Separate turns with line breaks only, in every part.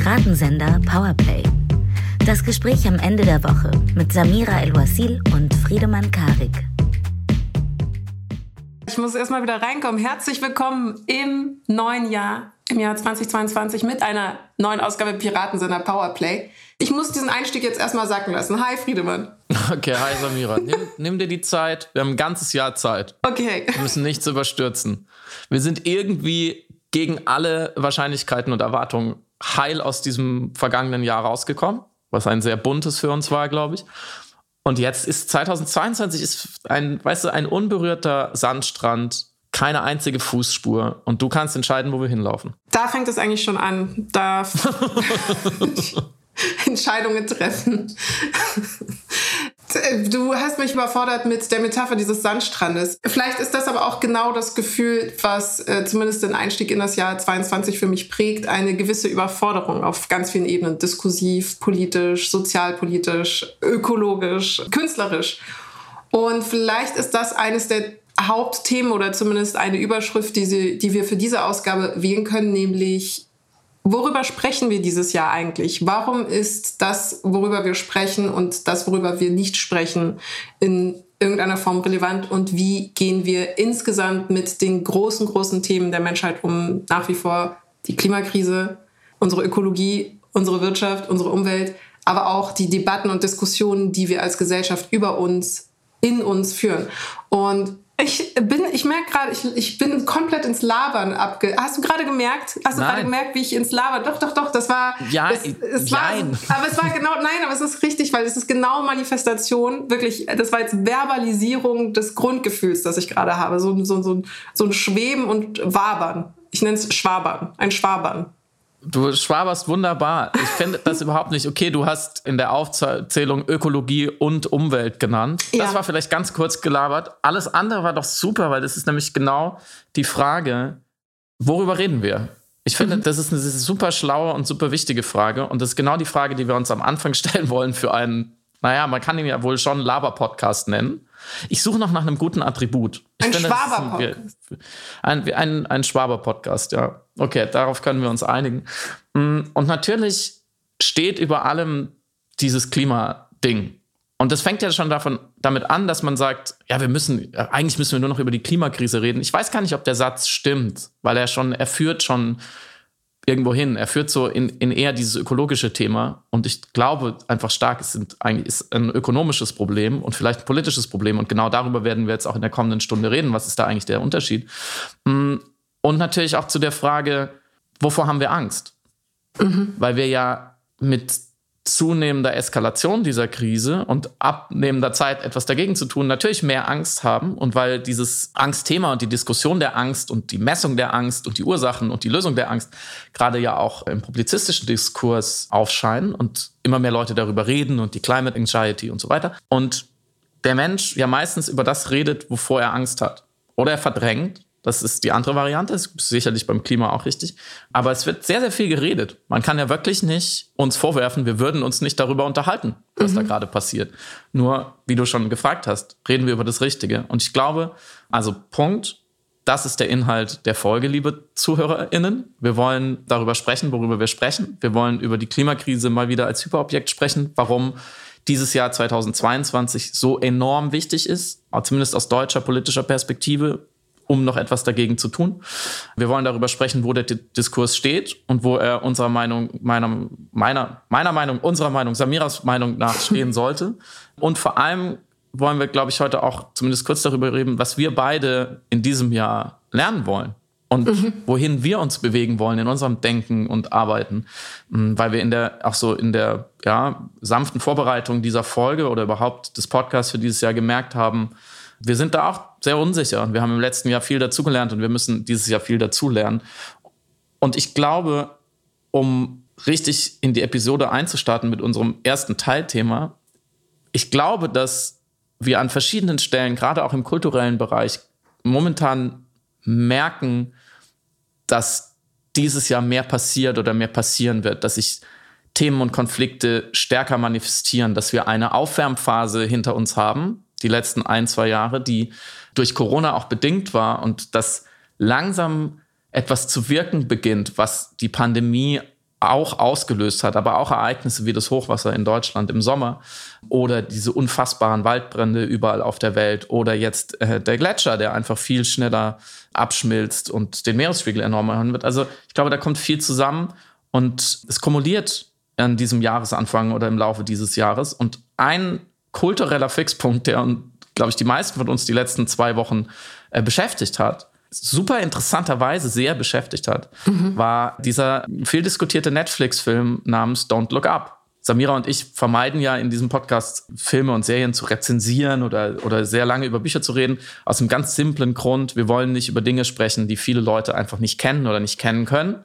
Piratensender Powerplay. Das Gespräch am Ende der Woche mit Samira El-Wasil und Friedemann Karik.
Ich muss erstmal wieder reinkommen. Herzlich willkommen im neuen Jahr, im Jahr 2022 mit einer neuen Ausgabe Piratensender Powerplay. Ich muss diesen Einstieg jetzt erstmal sacken lassen. Hi Friedemann.
Okay, hi Samira. Nimm, nimm, dir die Zeit. Wir haben ein ganzes Jahr Zeit.
Okay.
Wir müssen nichts überstürzen. Wir sind irgendwie gegen alle Wahrscheinlichkeiten und Erwartungen heil aus diesem vergangenen Jahr rausgekommen, was ein sehr buntes für uns war, glaube ich. Und jetzt ist 2022 ist ein, weißt du, ein unberührter Sandstrand, keine einzige Fußspur und du kannst entscheiden, wo wir hinlaufen.
Da fängt es eigentlich schon an. Da Entscheidungen treffen. Du hast mich überfordert mit der Metapher dieses Sandstrandes. Vielleicht ist das aber auch genau das Gefühl, was äh, zumindest den Einstieg in das Jahr 22 für mich prägt. Eine gewisse Überforderung auf ganz vielen Ebenen. Diskursiv, politisch, sozialpolitisch, ökologisch, künstlerisch. Und vielleicht ist das eines der Hauptthemen oder zumindest eine Überschrift, die, sie, die wir für diese Ausgabe wählen können, nämlich Worüber sprechen wir dieses Jahr eigentlich? Warum ist das, worüber wir sprechen und das, worüber wir nicht sprechen, in irgendeiner Form relevant? Und wie gehen wir insgesamt mit den großen, großen Themen der Menschheit um? Nach wie vor die Klimakrise, unsere Ökologie, unsere Wirtschaft, unsere Umwelt, aber auch die Debatten und Diskussionen, die wir als Gesellschaft über uns, in uns führen. Und ich bin, ich merke gerade, ich, ich bin komplett ins Labern abge. Hast du gerade gemerkt? Hast du gerade gemerkt, wie ich ins Labern? Doch, doch, doch. Das war.
Ja,
es, es war, nein. Aber es war genau, nein, aber es ist richtig, weil es ist genau Manifestation. Wirklich, das war jetzt Verbalisierung des Grundgefühls, das ich gerade habe. So, so, so, so ein Schweben und Wabern. Ich nenne es Schwabern. Ein Schwabern.
Du schwaberst wunderbar. Ich finde das überhaupt nicht okay. Du hast in der Aufzählung Ökologie und Umwelt genannt. Ja. Das war vielleicht ganz kurz gelabert. Alles andere war doch super, weil das ist nämlich genau die Frage, worüber reden wir? Ich finde, mhm. das ist eine super schlaue und super wichtige Frage. Und das ist genau die Frage, die wir uns am Anfang stellen wollen für einen, naja, man kann ihn ja wohl schon Laber-Podcast nennen. Ich suche noch nach einem guten Attribut. Ich
ein Schwaber-Podcast.
Ein, ein, ein, Schwaber-Podcast, ja. Okay, darauf können wir uns einigen. Mm, und natürlich steht über allem dieses Klimading. Und das fängt ja schon davon, damit an, dass man sagt, ja, wir müssen, eigentlich müssen wir nur noch über die Klimakrise reden. Ich weiß gar nicht, ob der Satz stimmt, weil er schon, er führt schon irgendwo hin. Er führt so in, in eher dieses ökologische Thema. Und ich glaube einfach stark, es sind eigentlich ist ein ökonomisches Problem und vielleicht ein politisches Problem. Und genau darüber werden wir jetzt auch in der kommenden Stunde reden. Was ist da eigentlich der Unterschied? Mm, und natürlich auch zu der Frage, wovor haben wir Angst? Mhm. Weil wir ja mit zunehmender Eskalation dieser Krise und abnehmender Zeit etwas dagegen zu tun, natürlich mehr Angst haben. Und weil dieses Angstthema und die Diskussion der Angst und die Messung der Angst und die Ursachen und die Lösung der Angst gerade ja auch im publizistischen Diskurs aufscheinen und immer mehr Leute darüber reden und die Climate Anxiety und so weiter. Und der Mensch ja meistens über das redet, wovor er Angst hat. Oder er verdrängt das ist die andere Variante, das ist sicherlich beim Klima auch richtig. Aber es wird sehr, sehr viel geredet. Man kann ja wirklich nicht uns vorwerfen, wir würden uns nicht darüber unterhalten, was mhm. da gerade passiert. Nur, wie du schon gefragt hast, reden wir über das Richtige. Und ich glaube, also Punkt, das ist der Inhalt der Folge, liebe ZuhörerInnen. Wir wollen darüber sprechen, worüber wir sprechen. Wir wollen über die Klimakrise mal wieder als Hyperobjekt sprechen, warum dieses Jahr 2022 so enorm wichtig ist, zumindest aus deutscher politischer Perspektive, um noch etwas dagegen zu tun. Wir wollen darüber sprechen, wo der Diskurs steht und wo er unserer Meinung, meiner, meiner, meiner Meinung, unserer Meinung, Samiras Meinung nach stehen sollte. Und vor allem wollen wir, glaube ich, heute auch zumindest kurz darüber reden, was wir beide in diesem Jahr lernen wollen und mhm. wohin wir uns bewegen wollen in unserem Denken und Arbeiten, hm, weil wir in der auch so in der ja, sanften Vorbereitung dieser Folge oder überhaupt des Podcasts für dieses Jahr gemerkt haben, wir sind da auch sehr unsicher und wir haben im letzten Jahr viel dazugelernt und wir müssen dieses Jahr viel dazulernen. Und ich glaube, um richtig in die Episode einzustarten mit unserem ersten Teilthema, ich glaube, dass wir an verschiedenen Stellen, gerade auch im kulturellen Bereich, momentan merken, dass dieses Jahr mehr passiert oder mehr passieren wird, dass sich Themen und Konflikte stärker manifestieren, dass wir eine Aufwärmphase hinter uns haben, die letzten ein, zwei Jahre, die durch Corona auch bedingt war und dass langsam etwas zu wirken beginnt, was die Pandemie auch ausgelöst hat, aber auch Ereignisse wie das Hochwasser in Deutschland im Sommer oder diese unfassbaren Waldbrände überall auf der Welt oder jetzt äh, der Gletscher, der einfach viel schneller abschmilzt und den Meeresspiegel enorm erhöhen wird. Also ich glaube, da kommt viel zusammen und es kumuliert an diesem Jahresanfang oder im Laufe dieses Jahres. Und ein kultureller Fixpunkt, der, glaube ich, die meisten von uns die letzten zwei Wochen äh, beschäftigt hat, super interessanterweise sehr beschäftigt hat, mhm. war dieser viel diskutierte Netflix-Film namens Don't Look Up. Samira und ich vermeiden ja in diesem Podcast Filme und Serien zu rezensieren oder, oder sehr lange über Bücher zu reden, aus einem ganz simplen Grund. Wir wollen nicht über Dinge sprechen, die viele Leute einfach nicht kennen oder nicht kennen können,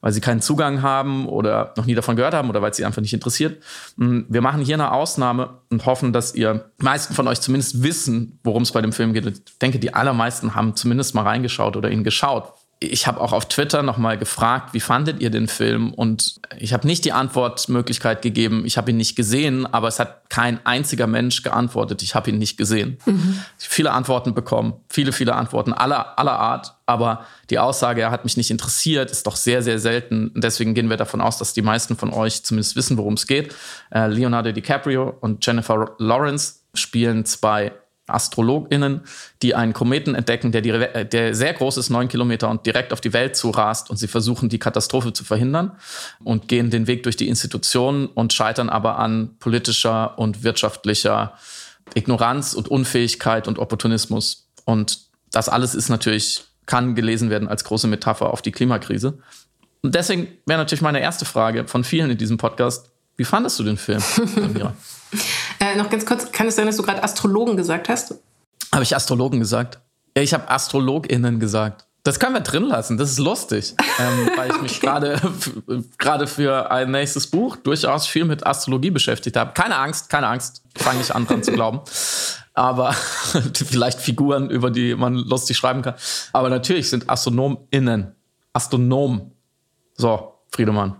weil sie keinen Zugang haben oder noch nie davon gehört haben oder weil es sie einfach nicht interessiert. Mm, wir machen hier eine Ausnahme und hoffen, dass ihr meisten von euch zumindest wissen, worum es bei dem Film geht. Ich denke, die allermeisten haben zumindest mal reingeschaut oder ihn geschaut ich habe auch auf Twitter nochmal gefragt, wie fandet ihr den Film? Und ich habe nicht die Antwortmöglichkeit gegeben, ich habe ihn nicht gesehen, aber es hat kein einziger Mensch geantwortet, ich habe ihn nicht gesehen. Mhm. Viele Antworten bekommen, viele, viele Antworten aller, aller Art, aber die Aussage, er hat mich nicht interessiert, ist doch sehr, sehr selten. Deswegen gehen wir davon aus, dass die meisten von euch zumindest wissen, worum es geht. Äh, Leonardo DiCaprio und Jennifer Lawrence spielen zwei AstrologInnen, die einen Kometen entdecken, der, die, der sehr groß ist, neun Kilometer und direkt auf die Welt zurast und sie versuchen, die Katastrophe zu verhindern und gehen den Weg durch die Institutionen und scheitern aber an politischer und wirtschaftlicher Ignoranz und Unfähigkeit und Opportunismus. Und das alles ist natürlich, kann gelesen werden als große Metapher auf die Klimakrise. Und deswegen wäre natürlich meine erste Frage von vielen in diesem Podcast, wie fandest du den Film, Amira?
Äh, noch ganz kurz, kann es sein, dass du gerade Astrologen gesagt hast?
Habe ich Astrologen gesagt? Ja, ich habe AstrologInnen gesagt. Das können wir drin lassen, das ist lustig, ähm, weil ich mich gerade gerade für ein nächstes Buch durchaus viel mit Astrologie beschäftigt habe. Keine Angst, keine Angst, fange ich an dran zu glauben. Aber vielleicht Figuren, über die man lustig schreiben kann. Aber natürlich sind AstronomInnen. Astronom. So, Friedemann.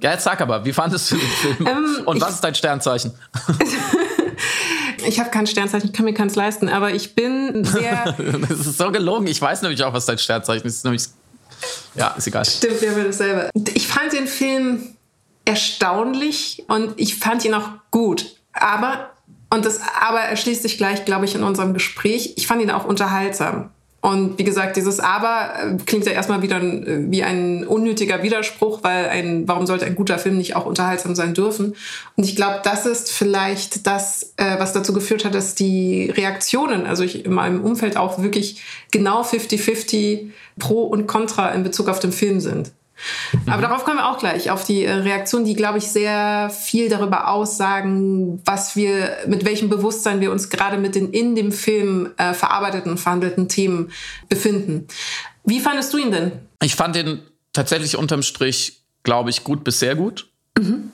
Ja, jetzt sag aber, wie fandest du den Film? Ähm, Und was ist dein Sternzeichen?
ich habe kein Sternzeichen, ich kann mir keins leisten, aber ich bin sehr.
das ist so gelogen. Ich weiß nämlich auch, was dein Sternzeichen ist. ist nämlich ja, ist egal.
Stimmt, wir haben dasselbe. Ich fand den Film erstaunlich und ich fand ihn auch gut. Aber, und das Aber erschließt sich gleich, glaube ich, in unserem Gespräch, ich fand ihn auch unterhaltsam. Und wie gesagt, dieses Aber äh, klingt ja erstmal wieder äh, wie ein unnötiger Widerspruch, weil ein, warum sollte ein guter Film nicht auch unterhaltsam sein dürfen? Und ich glaube, das ist vielleicht das, äh, was dazu geführt hat, dass die Reaktionen, also ich in meinem Umfeld auch wirklich genau 50-50 pro und contra in Bezug auf den Film sind. Mhm. Aber darauf kommen wir auch gleich, auf die äh, Reaktionen, die, glaube ich, sehr viel darüber aussagen, was wir, mit welchem Bewusstsein wir uns gerade mit den in dem Film äh, verarbeiteten verhandelten Themen befinden. Wie fandest du ihn denn?
Ich fand ihn tatsächlich unterm Strich, glaube ich, gut bis sehr gut. Mhm.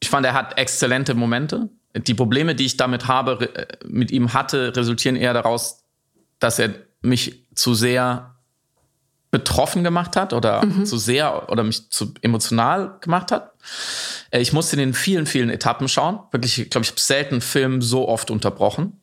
Ich fand, er hat exzellente Momente. Die Probleme, die ich damit habe, äh, mit ihm hatte, resultieren eher daraus, dass er mich zu sehr betroffen gemacht hat oder mhm. zu sehr oder mich zu emotional gemacht hat. Äh, ich musste in den vielen, vielen Etappen schauen. Wirklich, ich glaube, ich habe selten einen Film so oft unterbrochen.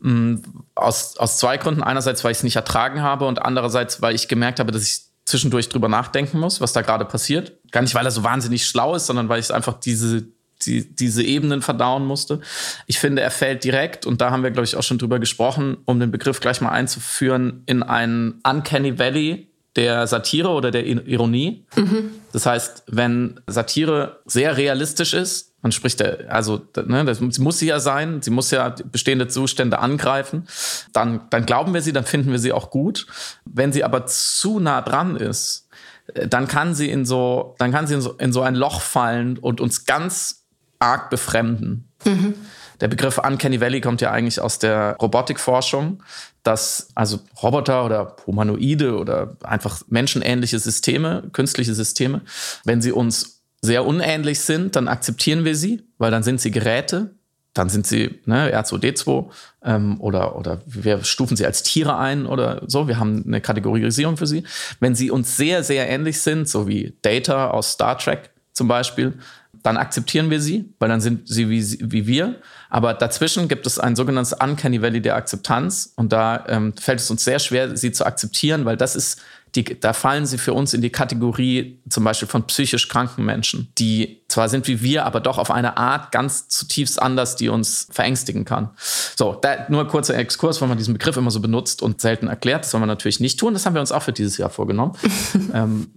Mm, aus, aus zwei Gründen. Einerseits, weil ich es nicht ertragen habe und andererseits, weil ich gemerkt habe, dass ich zwischendurch drüber nachdenken muss, was da gerade passiert. Gar nicht, weil er so wahnsinnig schlau ist, sondern weil ich einfach diese, die, diese Ebenen verdauen musste. Ich finde, er fällt direkt, und da haben wir, glaube ich, auch schon drüber gesprochen, um den Begriff gleich mal einzuführen, in einen Uncanny Valley der Satire oder der Ironie. Mhm. Das heißt, wenn Satire sehr realistisch ist, man spricht der, also, ne, das muss sie ja sein, sie muss ja bestehende Zustände angreifen, dann, dann glauben wir sie, dann finden wir sie auch gut. Wenn sie aber zu nah dran ist, dann kann sie in so, dann kann sie in so, in so ein Loch fallen und uns ganz arg befremden. Mhm. Der Begriff Uncanny Valley kommt ja eigentlich aus der Robotikforschung, dass also Roboter oder Humanoide oder einfach menschenähnliche Systeme, künstliche Systeme, wenn sie uns sehr unähnlich sind, dann akzeptieren wir sie, weil dann sind sie Geräte, dann sind sie ne, R2D2 ähm, oder, oder wir stufen sie als Tiere ein oder so. Wir haben eine Kategorisierung für sie. Wenn sie uns sehr, sehr ähnlich sind, so wie Data aus Star Trek zum Beispiel, dann akzeptieren wir sie, weil dann sind sie wie, wie wir. Aber dazwischen gibt es ein sogenanntes Uncanny Valley der Akzeptanz und da ähm, fällt es uns sehr schwer, sie zu akzeptieren, weil das ist die, da fallen sie für uns in die Kategorie zum Beispiel von psychisch kranken Menschen, die zwar sind wie wir, aber doch auf eine Art ganz zutiefst anders, die uns verängstigen kann. So, da, nur kurzer Exkurs, weil man diesen Begriff immer so benutzt und selten erklärt. Das soll man natürlich nicht tun. Das haben wir uns auch für dieses Jahr vorgenommen. ähm,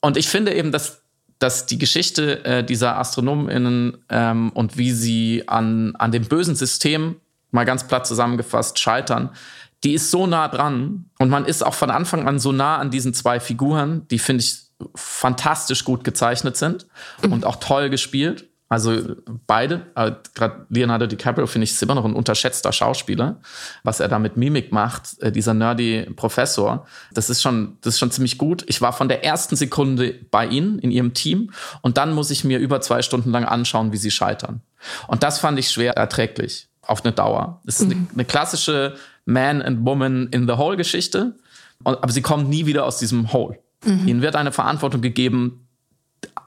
und ich finde eben, dass dass die Geschichte äh, dieser AstronomInnen ähm, und wie sie an, an dem bösen System, mal ganz platt zusammengefasst, scheitern, die ist so nah dran. Und man ist auch von Anfang an so nah an diesen zwei Figuren, die, finde ich, fantastisch gut gezeichnet sind und auch toll gespielt. Also beide, äh, gerade Leonardo DiCaprio finde ich ist immer noch ein unterschätzter Schauspieler, was er da mit Mimik macht, äh, dieser nerdy Professor. Das ist schon, das ist schon ziemlich gut. Ich war von der ersten Sekunde bei ihnen in ihrem Team und dann muss ich mir über zwei Stunden lang anschauen, wie sie scheitern. Und das fand ich schwer erträglich auf eine Dauer. Es ist mhm. eine, eine, klassische Man and Woman in the Hole Geschichte, aber sie kommen nie wieder aus diesem Hole. Mhm. Ihnen wird eine Verantwortung gegeben,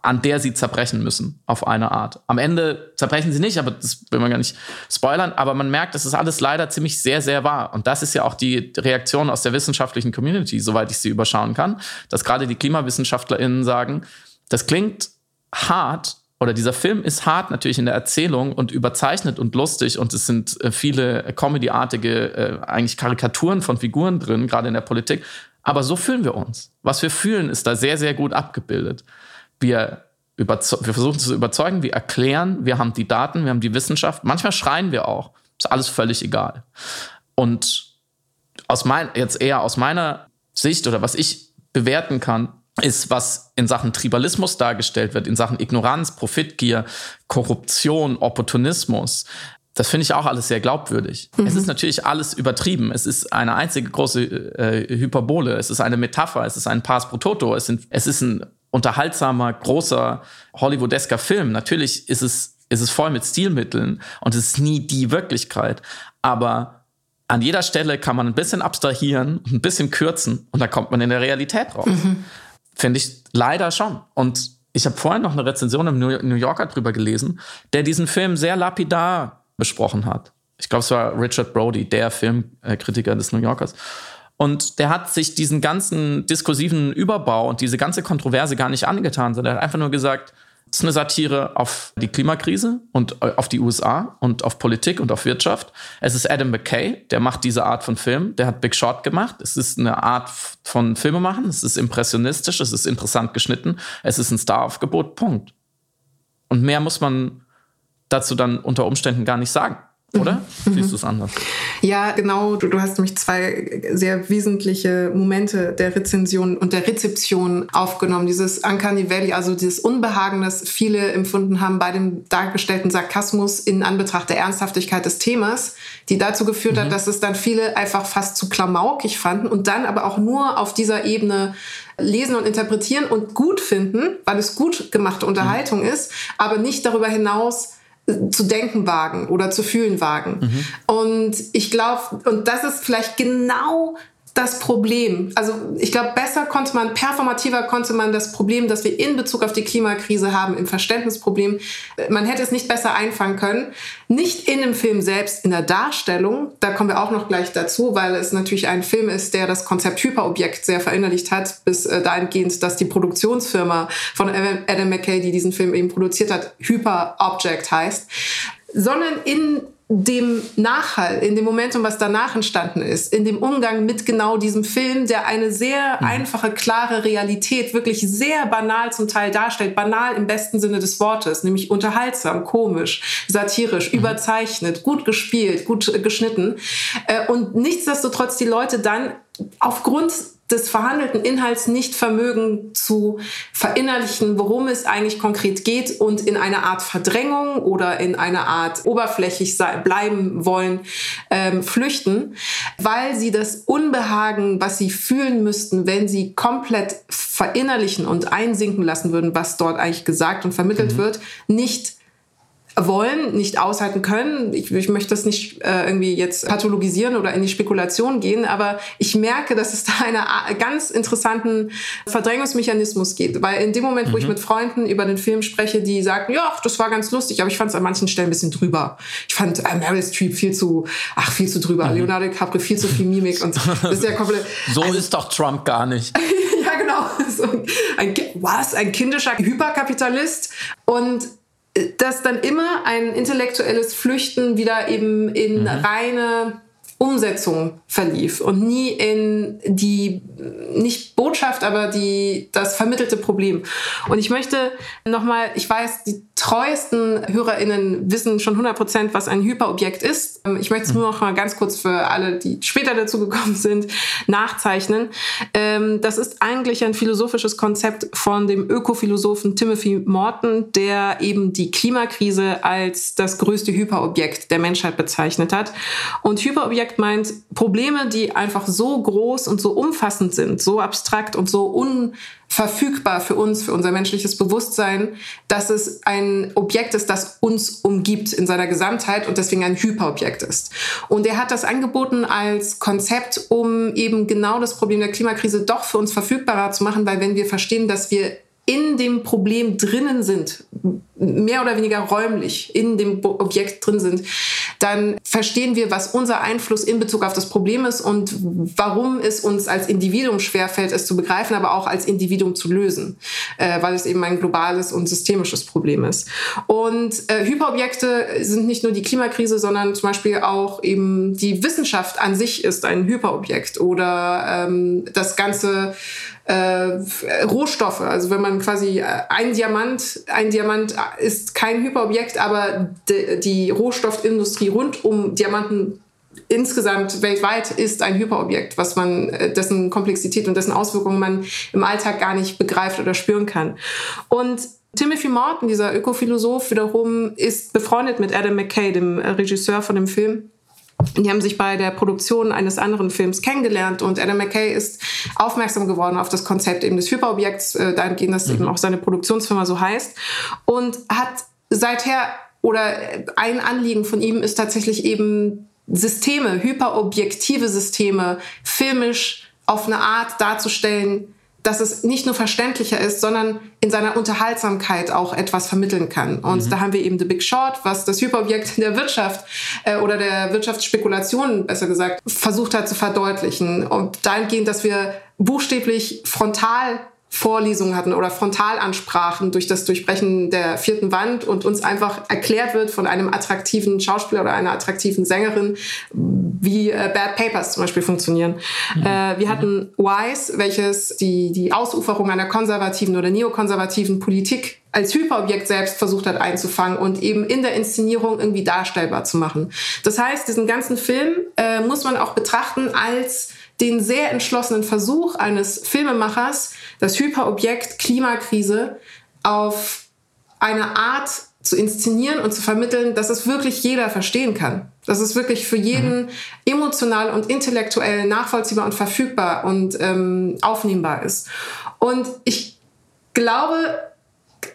an der sie zerbrechen müssen, auf eine Art. Am Ende zerbrechen sie nicht, aber das will man gar nicht spoilern, aber man merkt, das ist alles leider ziemlich sehr, sehr wahr. Und das ist ja auch die Reaktion aus der wissenschaftlichen Community, soweit ich sie überschauen kann, dass gerade die KlimawissenschaftlerInnen sagen, das klingt hart, oder dieser Film ist hart natürlich in der Erzählung und überzeichnet und lustig und es sind äh, viele Comedy-artige, äh, eigentlich Karikaturen von Figuren drin, gerade in der Politik. Aber so fühlen wir uns. Was wir fühlen, ist da sehr, sehr gut abgebildet wir, wir versuchen zu überzeugen, wir erklären, wir haben die Daten, wir haben die Wissenschaft. Manchmal schreien wir auch. Ist alles völlig egal. Und aus mein, jetzt eher aus meiner Sicht oder was ich bewerten kann, ist, was in Sachen Tribalismus dargestellt wird, in Sachen Ignoranz, Profitgier, Korruption, Opportunismus. Das finde ich auch alles sehr glaubwürdig. Mhm. Es ist natürlich alles übertrieben. Es ist eine einzige große äh, Hyperbole. Es ist eine Metapher. Es ist ein Pass pro Toto. Es, sind, es ist ein unterhaltsamer, großer, hollywoodesker Film. Natürlich ist es, ist es voll mit Stilmitteln und es ist nie die Wirklichkeit. Aber an jeder Stelle kann man ein bisschen abstrahieren, ein bisschen kürzen und da kommt man in der Realität raus. Mhm. Finde ich leider schon. Und ich habe vorhin noch eine Rezension im New Yorker drüber gelesen, der diesen Film sehr lapidar besprochen hat. Ich glaube, es war Richard Brody, der Filmkritiker des New Yorkers. Und der hat sich diesen ganzen diskursiven Überbau und diese ganze Kontroverse gar nicht angetan, sondern er hat einfach nur gesagt, es ist eine Satire auf die Klimakrise und äh, auf die USA und auf Politik und auf Wirtschaft. Es ist Adam McKay, der macht diese Art von Film. Der hat Big Short gemacht. Es ist eine Art von Filmemachen. Es ist impressionistisch. Es ist interessant geschnitten. Es ist ein Star-Aufgebot. Punkt. Und mehr muss man dazu dann unter Umständen gar nicht sagen. Oder? Mhm. Siehst du es anders?
Ja, genau. Du, du, hast nämlich zwei sehr wesentliche Momente der Rezension und der Rezeption aufgenommen. Dieses Uncanny Valley, also dieses Unbehagen, das viele empfunden haben bei dem dargestellten Sarkasmus in Anbetracht der Ernsthaftigkeit des Themas, die dazu geführt mhm. hat, dass es dann viele einfach fast zu klamaukig fanden und dann aber auch nur auf dieser Ebene lesen und interpretieren und gut finden, weil es gut gemachte Unterhaltung mhm. ist, aber nicht darüber hinaus zu denken wagen oder zu fühlen wagen. Mhm. Und ich glaube, und das ist vielleicht genau das Problem. Also ich glaube, besser konnte man, performativer konnte man das Problem, das wir in Bezug auf die Klimakrise haben, im Verständnisproblem, man hätte es nicht besser einfangen können. Nicht in dem Film selbst, in der Darstellung, da kommen wir auch noch gleich dazu, weil es natürlich ein Film ist, der das Konzept Hyperobjekt sehr verinnerlicht hat, bis äh, dahingehend, dass die Produktionsfirma von Adam McKay, die diesen Film eben produziert hat, Hyperobject heißt, sondern in dem Nachhall, in dem Momentum, was danach entstanden ist, in dem Umgang mit genau diesem Film, der eine sehr mhm. einfache, klare Realität wirklich sehr banal zum Teil darstellt, banal im besten Sinne des Wortes, nämlich unterhaltsam, komisch, satirisch, mhm. überzeichnet, gut gespielt, gut geschnitten äh, und nichtsdestotrotz die Leute dann aufgrund des verhandelten Inhalts nicht vermögen zu verinnerlichen, worum es eigentlich konkret geht und in eine Art Verdrängung oder in eine Art oberflächlich bleiben wollen, ähm, flüchten, weil sie das Unbehagen, was sie fühlen müssten, wenn sie komplett verinnerlichen und einsinken lassen würden, was dort eigentlich gesagt und vermittelt mhm. wird, nicht wollen, nicht aushalten können. Ich, ich möchte das nicht äh, irgendwie jetzt pathologisieren oder in die Spekulation gehen, aber ich merke, dass es da einen ganz interessanten Verdrängungsmechanismus geht. Weil in dem Moment, mhm. wo ich mhm. mit Freunden über den Film spreche, die sagten, ja, das war ganz lustig, aber ich fand es an manchen Stellen ein bisschen drüber. Ich fand äh, Meryl Streep viel zu, ach, viel zu drüber. Mhm. Leonardo DiCaprio viel zu viel Mimik und das ist ja komplett.
So also, ist doch Trump gar nicht.
ja, genau. So ein, was? Ein kindischer Hyperkapitalist und dass dann immer ein intellektuelles Flüchten wieder eben in mhm. reine Umsetzung verlief und nie in die, nicht Botschaft, aber die, das vermittelte Problem. Und ich möchte nochmal, ich weiß, die treuesten HörerInnen wissen schon 100 Prozent, was ein Hyperobjekt ist. Ähm, ich möchte es nur noch mal ganz kurz für alle, die später dazu gekommen sind, nachzeichnen. Ähm, das ist eigentlich ein philosophisches Konzept von dem Ökophilosophen Timothy Morton, der eben die Klimakrise als das größte Hyperobjekt der Menschheit bezeichnet hat. Und Hyperobjekt meint Probleme, die einfach so groß und so umfassend sind, so abstrakt und so unverfügbar für uns, für unser menschliches Bewusstsein, dass es ein Objekt ist, das uns umgibt in seiner Gesamtheit und deswegen ein Hyperobjekt ist. Und er hat das angeboten als Konzept, um eben genau das Problem der Klimakrise doch für uns verfügbarer zu machen, weil wenn wir verstehen, dass wir in dem Problem drinnen sind, mehr oder weniger räumlich in dem Objekt drin sind, dann verstehen wir, was unser Einfluss in Bezug auf das Problem ist und warum es uns als Individuum schwerfällt, es zu begreifen, aber auch als Individuum zu lösen, äh, weil es eben ein globales und systemisches Problem ist. Und äh, Hyperobjekte sind nicht nur die Klimakrise, sondern zum Beispiel auch eben die Wissenschaft an sich ist ein Hyperobjekt oder ähm, das ganze äh, Rohstoffe. Also wenn man quasi äh, ein Diamant, ein Diamant ist kein Hyperobjekt, aber die, die Rohstoffindustrie rund um Diamanten insgesamt weltweit ist ein Hyperobjekt, was man, äh, dessen Komplexität und dessen Auswirkungen man im Alltag gar nicht begreift oder spüren kann. Und Timothy Morton, dieser Ökophilosoph, wiederum ist befreundet mit Adam McKay, dem Regisseur von dem Film. Die haben sich bei der Produktion eines anderen Films kennengelernt und Adam McKay ist aufmerksam geworden auf das Konzept eben des Hyperobjekts, äh, dahingehend, dass mhm. eben auch seine Produktionsfirma so heißt und hat seither oder ein Anliegen von ihm ist tatsächlich eben Systeme, hyperobjektive Systeme filmisch auf eine Art darzustellen, dass es nicht nur verständlicher ist, sondern in seiner Unterhaltsamkeit auch etwas vermitteln kann. Und mhm. da haben wir eben The Big Short, was das Hyperobjekt der Wirtschaft äh, oder der Wirtschaftsspekulation, besser gesagt, versucht hat zu verdeutlichen. Und dahingehend, dass wir buchstäblich frontal Vorlesungen hatten oder Frontalansprachen durch das Durchbrechen der vierten Wand und uns einfach erklärt wird von einem attraktiven Schauspieler oder einer attraktiven Sängerin, wie äh, Bad Papers zum Beispiel funktionieren. Mhm. Äh, wir hatten Wise, welches die, die Ausuferung einer konservativen oder neokonservativen Politik als Hyperobjekt selbst versucht hat einzufangen und eben in der Inszenierung irgendwie darstellbar zu machen. Das heißt, diesen ganzen Film äh, muss man auch betrachten als den sehr entschlossenen Versuch eines Filmemachers, das Hyperobjekt Klimakrise auf eine Art zu inszenieren und zu vermitteln, dass es wirklich jeder verstehen kann. Dass es wirklich für jeden mhm. emotional und intellektuell nachvollziehbar und verfügbar und ähm, aufnehmbar ist. Und ich glaube,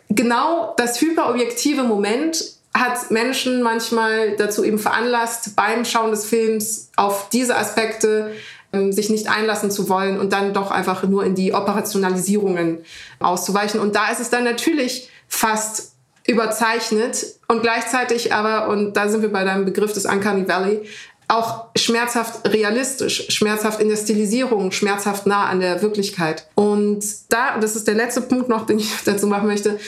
genau das hyperobjektive Moment hat Menschen manchmal dazu eben veranlasst, beim Schauen des Films auf diese Aspekte ähm, sich nicht einlassen zu wollen und dann doch einfach nur in die Operationalisierungen auszuweichen. Und da ist es dann natürlich fast überzeichnet und gleichzeitig aber, und da sind wir bei deinem Begriff des Uncanny Valley, auch schmerzhaft realistisch, schmerzhaft in der Stilisierung, schmerzhaft nah an der Wirklichkeit. Und da, und das ist der letzte Punkt noch, den ich dazu machen möchte,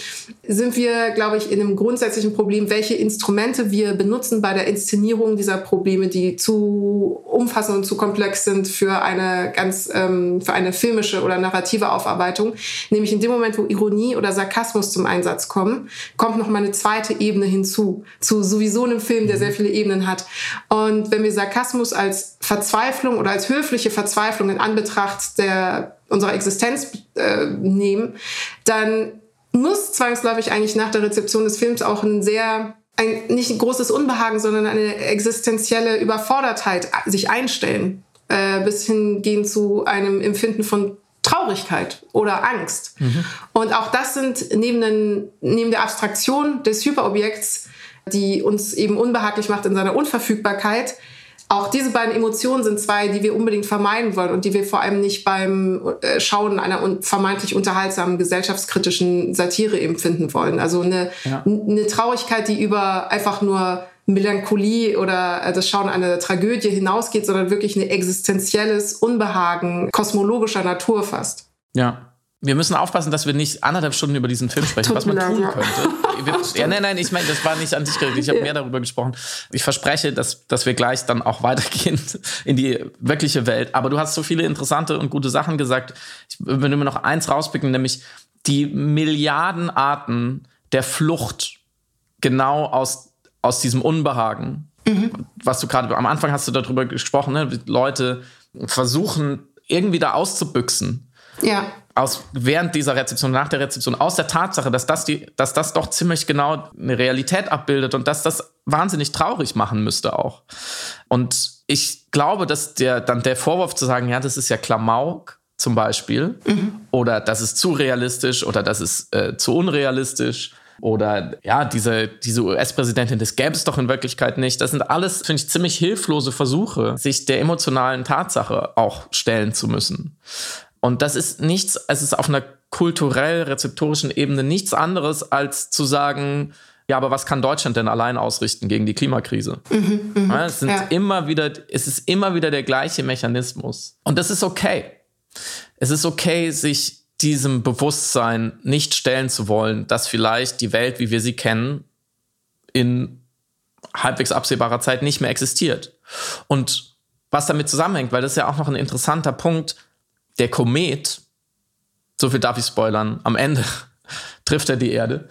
sind wir, glaube ich, in einem grundsätzlichen Problem, welche Instrumente wir benutzen bei der Inszenierung dieser Probleme, die zu umfassend und zu komplex sind für eine ganz, ähm, für eine filmische oder narrative Aufarbeitung. Nämlich in dem Moment, wo Ironie oder Sarkasmus zum Einsatz kommen, kommt noch mal eine zweite Ebene hinzu, zu sowieso einem Film, der sehr viele Ebenen hat. Und wenn wir Sarkasmus als Verzweiflung oder als höfliche Verzweiflung in Anbetracht der, unserer Existenz äh, nehmen, dann muss zwangsläufig eigentlich nach der Rezeption des Films auch ein sehr ein, nicht ein großes Unbehagen, sondern eine existenzielle Überfordertheit sich einstellen, äh, bis hingehen zu einem Empfinden von Traurigkeit oder Angst. Mhm. Und auch das sind neben, den, neben der Abstraktion des Hyperobjekts die uns eben unbehaglich macht in seiner Unverfügbarkeit. Auch diese beiden Emotionen sind zwei, die wir unbedingt vermeiden wollen und die wir vor allem nicht beim äh, Schauen einer vermeintlich unterhaltsamen gesellschaftskritischen Satire empfinden wollen. Also eine, ja. eine Traurigkeit, die über einfach nur Melancholie oder äh, das Schauen einer Tragödie hinausgeht, sondern wirklich ein existenzielles Unbehagen kosmologischer Natur fast.
Ja. Wir müssen aufpassen, dass wir nicht anderthalb Stunden über diesen Film sprechen, was man tun könnte. ja, nein, nein, ich meine, das war nicht an dich gerichtet. Ich habe ja. mehr darüber gesprochen. Ich verspreche, dass, dass wir gleich dann auch weitergehen in die wirkliche Welt. Aber du hast so viele interessante und gute Sachen gesagt. Ich würde mir noch eins rauspicken, nämlich die Milliarden Arten der Flucht genau aus aus diesem Unbehagen, mhm. was du gerade am Anfang hast du darüber gesprochen, ne? Leute versuchen irgendwie da auszubüchsen.
Ja.
Aus, während dieser Rezeption, nach der Rezeption, aus der Tatsache, dass das, die, dass das doch ziemlich genau eine Realität abbildet und dass das wahnsinnig traurig machen müsste auch. Und ich glaube, dass der, dann der Vorwurf zu sagen, ja, das ist ja Klamauk zum Beispiel, mhm. oder das ist zu realistisch oder das ist äh, zu unrealistisch, oder ja, diese, diese US-Präsidentin, das gäbe es doch in Wirklichkeit nicht. Das sind alles, finde ich, ziemlich hilflose Versuche, sich der emotionalen Tatsache auch stellen zu müssen. Und das ist nichts, es ist auf einer kulturell-rezeptorischen Ebene nichts anderes, als zu sagen, ja, aber was kann Deutschland denn allein ausrichten gegen die Klimakrise? Mhm, mh, ja, es, sind ja. immer wieder, es ist immer wieder der gleiche Mechanismus. Und das ist okay. Es ist okay, sich diesem Bewusstsein nicht stellen zu wollen, dass vielleicht die Welt, wie wir sie kennen, in halbwegs absehbarer Zeit nicht mehr existiert. Und was damit zusammenhängt, weil das ist ja auch noch ein interessanter Punkt, der Komet, so viel darf ich spoilern, am Ende trifft er die Erde.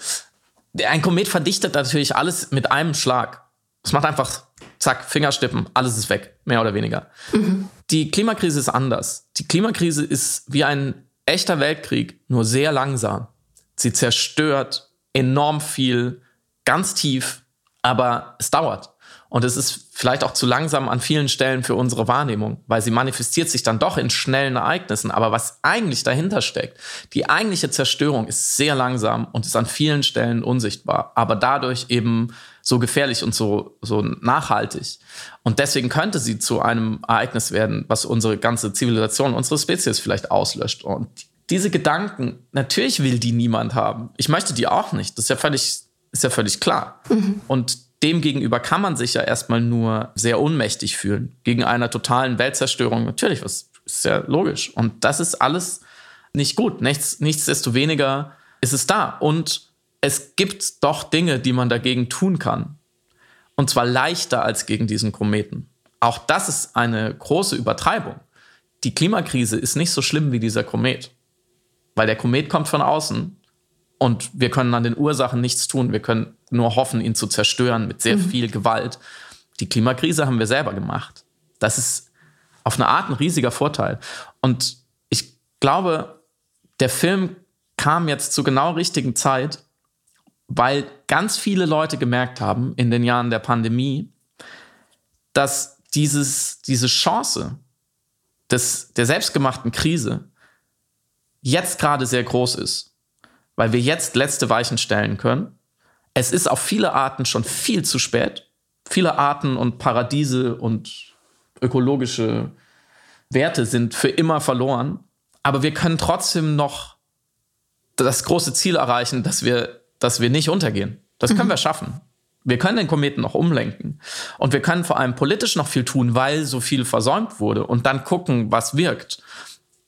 Ein Komet verdichtet natürlich alles mit einem Schlag. Es macht einfach, zack, Fingerstippen, alles ist weg, mehr oder weniger. Mhm. Die Klimakrise ist anders. Die Klimakrise ist wie ein echter Weltkrieg, nur sehr langsam. Sie zerstört enorm viel, ganz tief, aber es dauert. Und es ist vielleicht auch zu langsam an vielen Stellen für unsere Wahrnehmung, weil sie manifestiert sich dann doch in schnellen Ereignissen. Aber was eigentlich dahinter steckt, die eigentliche Zerstörung ist sehr langsam und ist an vielen Stellen unsichtbar, aber dadurch eben so gefährlich und so, so nachhaltig. Und deswegen könnte sie zu einem Ereignis werden, was unsere ganze Zivilisation, unsere Spezies vielleicht auslöscht. Und diese Gedanken, natürlich will die niemand haben. Ich möchte die auch nicht. Das ist ja völlig, ist ja völlig klar. Mhm. Und demgegenüber kann man sich ja erstmal nur sehr ohnmächtig fühlen. Gegen einer totalen Weltzerstörung. Natürlich, was ist ja logisch. Und das ist alles nicht gut. Nichts, nichtsdestoweniger ist es da. Und es gibt doch Dinge, die man dagegen tun kann. Und zwar leichter als gegen diesen Kometen. Auch das ist eine große Übertreibung. Die Klimakrise ist nicht so schlimm wie dieser Komet. Weil der Komet kommt von außen und wir können an den Ursachen nichts tun. Wir können nur hoffen, ihn zu zerstören mit sehr mhm. viel Gewalt. Die Klimakrise haben wir selber gemacht. Das ist auf eine Art ein riesiger Vorteil. Und ich glaube, der Film kam jetzt zur genau richtigen Zeit, weil ganz viele Leute gemerkt haben in den Jahren der Pandemie, dass dieses, diese Chance des, der selbstgemachten Krise jetzt gerade sehr groß ist, weil wir jetzt letzte Weichen stellen können. Es ist auf viele Arten schon viel zu spät. Viele Arten und Paradiese und ökologische Werte sind für immer verloren. Aber wir können trotzdem noch das große Ziel erreichen, dass wir dass wir nicht untergehen. Das können mhm. wir schaffen. Wir können den Kometen noch umlenken. Und wir können vor allem politisch noch viel tun, weil so viel versäumt wurde. Und dann gucken, was wirkt.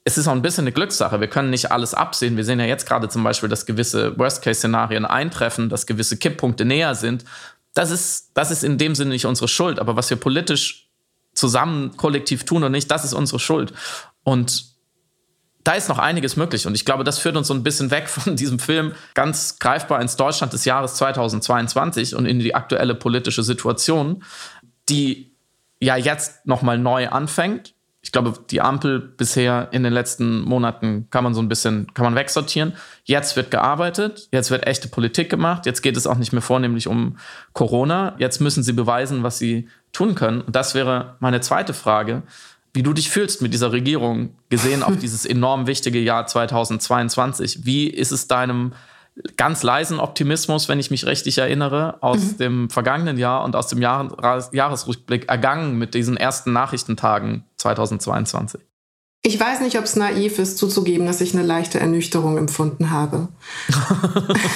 Es ist auch ein bisschen eine Glückssache. Wir können nicht alles absehen. Wir sehen ja jetzt gerade zum Beispiel, dass gewisse Worst-Case-Szenarien eintreffen, dass gewisse Kipppunkte näher sind. Das ist, das ist in dem Sinne nicht unsere Schuld. Aber was wir politisch zusammen kollektiv tun und nicht, das ist unsere Schuld. Und da ist noch einiges möglich. Und ich glaube, das führt uns so ein bisschen weg von diesem Film ganz greifbar ins Deutschland des Jahres 2022 und in die aktuelle politische Situation, die ja jetzt nochmal neu anfängt. Ich glaube, die Ampel bisher in den letzten Monaten kann man so ein bisschen, kann man wegsortieren. Jetzt wird gearbeitet, jetzt wird echte Politik gemacht, jetzt geht es auch nicht mehr vornehmlich um Corona. Jetzt müssen sie beweisen, was sie tun können. Und das wäre meine zweite Frage wie du dich fühlst mit dieser Regierung, gesehen auf dieses enorm wichtige Jahr 2022. Wie ist es deinem ganz leisen Optimismus, wenn ich mich richtig erinnere, aus mhm. dem vergangenen Jahr und aus dem Jahr Jahresrückblick ergangen mit diesen ersten Nachrichtentagen 2022.
Ich weiß nicht, ob es naiv ist, zuzugeben, dass ich eine leichte Ernüchterung empfunden habe.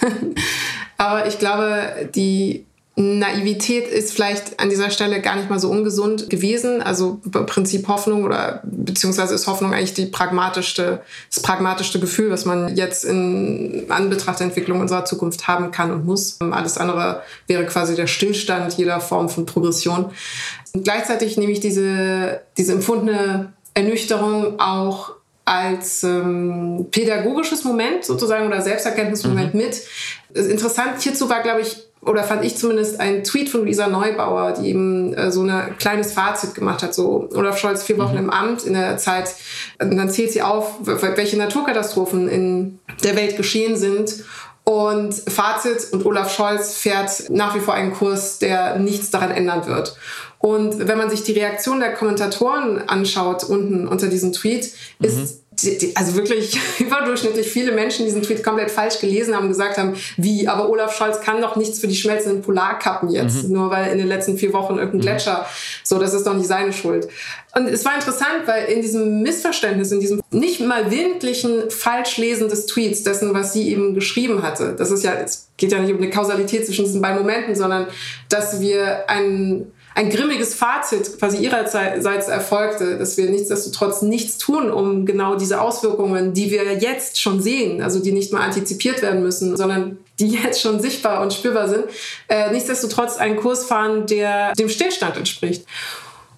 Aber ich glaube, die Naivität ist vielleicht an dieser Stelle gar nicht mal so ungesund gewesen. Also im Prinzip Hoffnung oder beziehungsweise ist Hoffnung eigentlich die pragmatischste, das pragmatischste Gefühl, was man jetzt in Anbetracht der Entwicklung unserer Zukunft haben kann und muss. Alles andere wäre quasi der Stillstand jeder Form von Progression. Und gleichzeitig nehme ich diese, diese empfundene Ernüchterung auch als ähm, pädagogisches Moment sozusagen oder Selbsterkenntnismoment mhm. mit. Interessant hierzu war, glaube ich, oder fand ich zumindest ein Tweet von Lisa Neubauer, die eben äh, so ein kleines Fazit gemacht hat, so Olaf Scholz vier Wochen mhm. im Amt in der Zeit, und dann zählt sie auf, welche Naturkatastrophen in der Welt geschehen sind und Fazit, und Olaf Scholz fährt nach wie vor einen Kurs, der nichts daran ändern wird. Und wenn man sich die Reaktion der Kommentatoren anschaut, unten unter diesem Tweet, ist mhm also wirklich überdurchschnittlich viele Menschen diesen Tweet komplett falsch gelesen haben, gesagt haben, wie, aber Olaf Scholz kann doch nichts für die schmelzenden Polarkappen jetzt, mhm. nur weil in den letzten vier Wochen irgendein mhm. Gletscher, so, das ist doch nicht seine Schuld. Und es war interessant, weil in diesem Missverständnis, in diesem nicht mal willentlichen Falschlesen des Tweets, dessen, was sie eben geschrieben hatte, das ist ja, es geht ja nicht um eine Kausalität zwischen diesen beiden Momenten, sondern dass wir einen ein grimmiges Fazit quasi ihrerseits erfolgte, dass wir nichtsdestotrotz nichts tun, um genau diese Auswirkungen, die wir jetzt schon sehen, also die nicht mal antizipiert werden müssen, sondern die jetzt schon sichtbar und spürbar sind, äh, nichtsdestotrotz einen Kurs fahren, der dem Stillstand entspricht.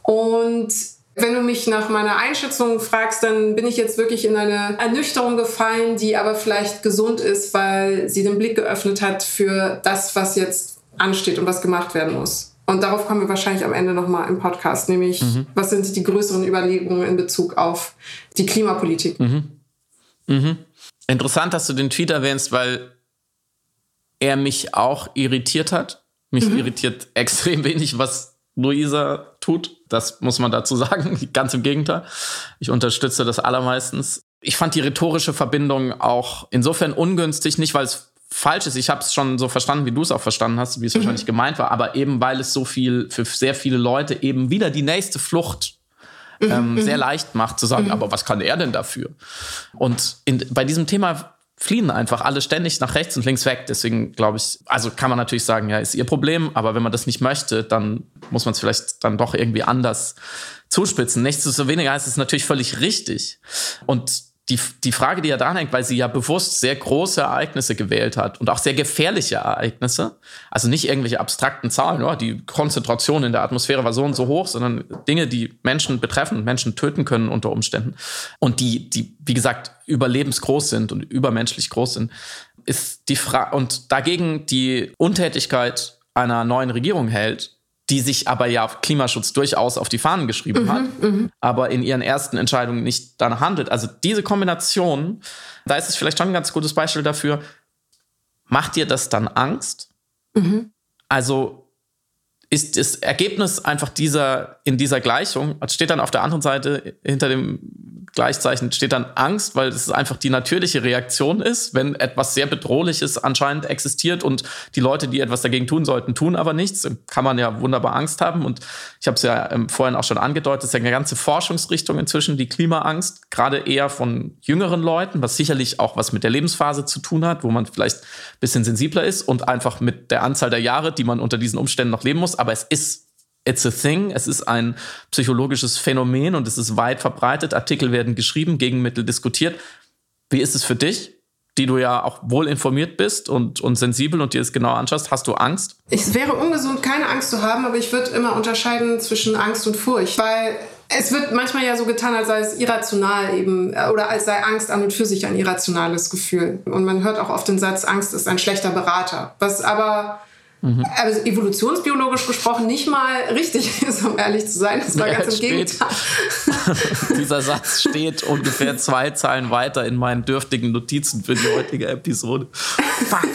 Und wenn du mich nach meiner Einschätzung fragst, dann bin ich jetzt wirklich in eine Ernüchterung gefallen, die aber vielleicht gesund ist, weil sie den Blick geöffnet hat für das, was jetzt ansteht und was gemacht werden muss. Und darauf kommen wir wahrscheinlich am Ende nochmal im Podcast, nämlich mhm. was sind die größeren Überlegungen in Bezug auf die Klimapolitik.
Mhm. Mhm. Interessant, dass du den Tweet erwähnst, weil er mich auch irritiert hat. Mich mhm. irritiert extrem wenig, was Luisa tut. Das muss man dazu sagen. Ganz im Gegenteil. Ich unterstütze das allermeistens. Ich fand die rhetorische Verbindung auch insofern ungünstig, nicht weil es falsch ist. Ich habe es schon so verstanden, wie du es auch verstanden hast, wie es mhm. wahrscheinlich gemeint war, aber eben weil es so viel für sehr viele Leute eben wieder die nächste Flucht mhm. ähm, mhm. sehr leicht macht, zu sagen, mhm. aber was kann er denn dafür? Und in, bei diesem Thema fliehen einfach alle ständig nach rechts und links weg. Deswegen glaube ich, also kann man natürlich sagen, ja, ist ihr Problem, aber wenn man das nicht möchte, dann muss man es vielleicht dann doch irgendwie anders zuspitzen. Nichtsdestoweniger ist es natürlich völlig richtig. Und die, die Frage, die ja dran hängt, weil sie ja bewusst sehr große Ereignisse gewählt hat und auch sehr gefährliche Ereignisse, also nicht irgendwelche abstrakten Zahlen, ja, die Konzentration in der Atmosphäre war so und so hoch, sondern Dinge, die Menschen betreffen, Menschen töten können unter Umständen. Und die, die, wie gesagt, überlebensgroß sind und übermenschlich groß sind, ist die Frage, und dagegen die Untätigkeit einer neuen Regierung hält, die sich aber ja Klimaschutz durchaus auf die Fahnen geschrieben mhm, hat, mhm. aber in ihren ersten Entscheidungen nicht danach handelt. Also diese Kombination, da ist es vielleicht schon ein ganz gutes Beispiel dafür. Macht dir das dann Angst? Mhm. Also ist das Ergebnis einfach dieser in dieser Gleichung, steht dann auf der anderen Seite hinter dem Gleichzeichen steht dann Angst, weil es einfach die natürliche Reaktion ist, wenn etwas sehr Bedrohliches anscheinend existiert und die Leute, die etwas dagegen tun sollten, tun aber nichts. Kann man ja wunderbar Angst haben. Und ich habe es ja ähm, vorhin auch schon angedeutet, es ist ja eine ganze Forschungsrichtung inzwischen, die Klimaangst, gerade eher von jüngeren Leuten, was sicherlich auch was mit der Lebensphase zu tun hat, wo man vielleicht ein bisschen sensibler ist und einfach mit der Anzahl der Jahre, die man unter diesen Umständen noch leben muss. Aber es ist It's a thing. Es ist ein psychologisches Phänomen und es ist weit verbreitet. Artikel werden geschrieben, Gegenmittel diskutiert. Wie ist es für dich, die du ja auch wohl informiert bist und, und sensibel und dir es genau anschaust? Hast du Angst?
Es wäre ungesund, keine Angst zu haben, aber ich würde immer unterscheiden zwischen Angst und Furcht, weil es wird manchmal ja so getan, als sei es irrational eben äh, oder als sei Angst an und für sich ein irrationales Gefühl. Und man hört auch oft den Satz, Angst ist ein schlechter Berater. Was aber Mhm. Also evolutionsbiologisch gesprochen nicht mal richtig ist, um ehrlich zu sein. Das war ja, ganz im Gegenteil.
Dieser Satz steht ungefähr zwei Zeilen weiter in meinen dürftigen Notizen für die heutige Episode. Fuck.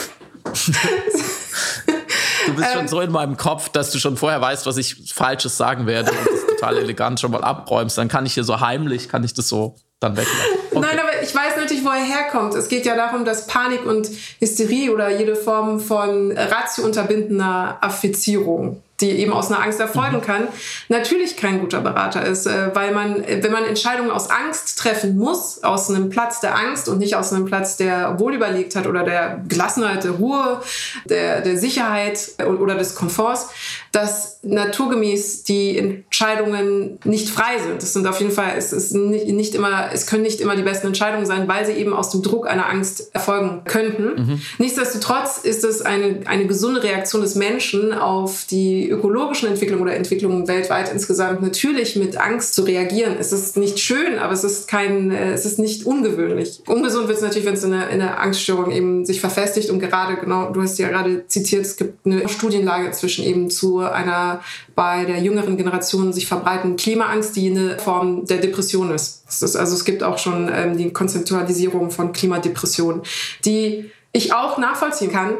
Du bist schon ähm. so in meinem Kopf, dass du schon vorher weißt, was ich Falsches sagen werde und das total elegant schon mal abräumst. Dann kann ich hier so heimlich, kann ich das so dann weglassen.
Okay. Nein, aber ich weiß natürlich, wo er herkommt. Es geht ja darum, dass Panik und Hysterie oder jede Form von ratiounterbindender Affizierung die eben aus einer Angst erfolgen mhm. kann, natürlich kein guter Berater ist, äh, weil man, wenn man Entscheidungen aus Angst treffen muss, aus einem Platz der Angst und nicht aus einem Platz der Wohlüberlegtheit oder der Gelassenheit, der Ruhe, der, der Sicherheit oder des Komforts, dass naturgemäß die Entscheidungen nicht frei sind. Es sind auf jeden Fall, es ist nicht, nicht immer, es können nicht immer die besten Entscheidungen sein, weil sie eben aus dem Druck einer Angst erfolgen könnten. Mhm. Nichtsdestotrotz ist es eine, eine gesunde Reaktion des Menschen auf die ökologischen Entwicklungen oder Entwicklungen weltweit insgesamt natürlich mit Angst zu reagieren. Es ist nicht schön, aber es ist kein, es ist nicht ungewöhnlich. Ungesund wird es natürlich, wenn es in einer, in einer Angststörung eben sich verfestigt und gerade, genau, du hast ja gerade zitiert, es gibt eine Studienlage zwischen eben zu einer bei der jüngeren Generation sich verbreitenden Klimaangst, die eine Form der Depression ist. ist also es gibt auch schon ähm, die Konzeptualisierung von Klimadepression, die ich auch nachvollziehen kann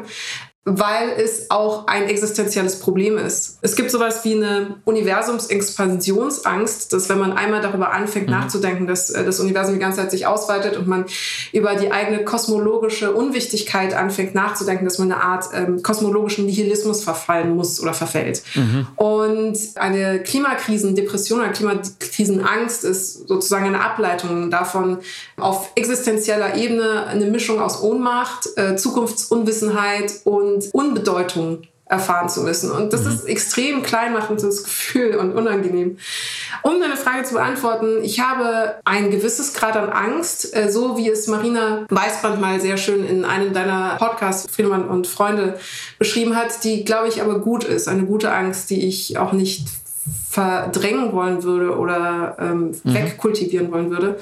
weil es auch ein existenzielles Problem ist. Es gibt sowas wie eine Universumsexpansionsangst, dass wenn man einmal darüber anfängt mhm. nachzudenken, dass äh, das Universum die ganze Zeit sich ausweitet und man über die eigene kosmologische Unwichtigkeit anfängt nachzudenken, dass man eine Art ähm, kosmologischen Nihilismus verfallen muss oder verfällt. Mhm. Und eine Klimakrisen, Depression oder Klimakrisenangst ist sozusagen eine Ableitung davon, auf existenzieller Ebene eine Mischung aus Ohnmacht, äh, Zukunftsunwissenheit und und Unbedeutung erfahren zu müssen. Und das mhm. ist extrem kleinmachendes Gefühl und unangenehm. Um deine Frage zu beantworten, ich habe ein gewisses Grad an Angst, äh, so wie es Marina Weißbrand mal sehr schön in einem deiner Podcasts Friedemann und Freunde beschrieben hat, die, glaube ich, aber gut ist. Eine gute Angst, die ich auch nicht verdrängen wollen würde oder ähm, mhm. wegkultivieren wollen würde.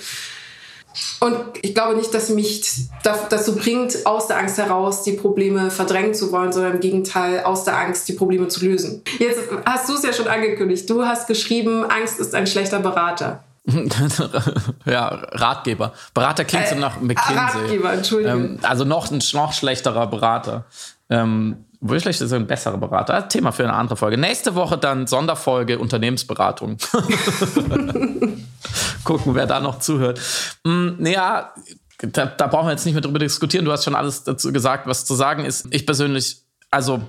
Und ich glaube nicht, dass mich dazu bringt, aus der Angst heraus die Probleme verdrängen zu wollen, sondern im Gegenteil, aus der Angst die Probleme zu lösen. Jetzt hast du es ja schon angekündigt. Du hast geschrieben, Angst ist ein schlechter Berater.
ja, Ratgeber. Berater klingt so äh, nach McKinsey.
Ratgeber, Entschuldigung.
Ähm, also noch ein noch schlechterer Berater. Ähm, schlecht ist ein besserer Berater. Thema für eine andere Folge. Nächste Woche dann Sonderfolge Unternehmensberatung. Gucken, wer da noch zuhört. Naja, da, da brauchen wir jetzt nicht mehr drüber diskutieren. Du hast schon alles dazu gesagt, was zu sagen ist. Ich persönlich, also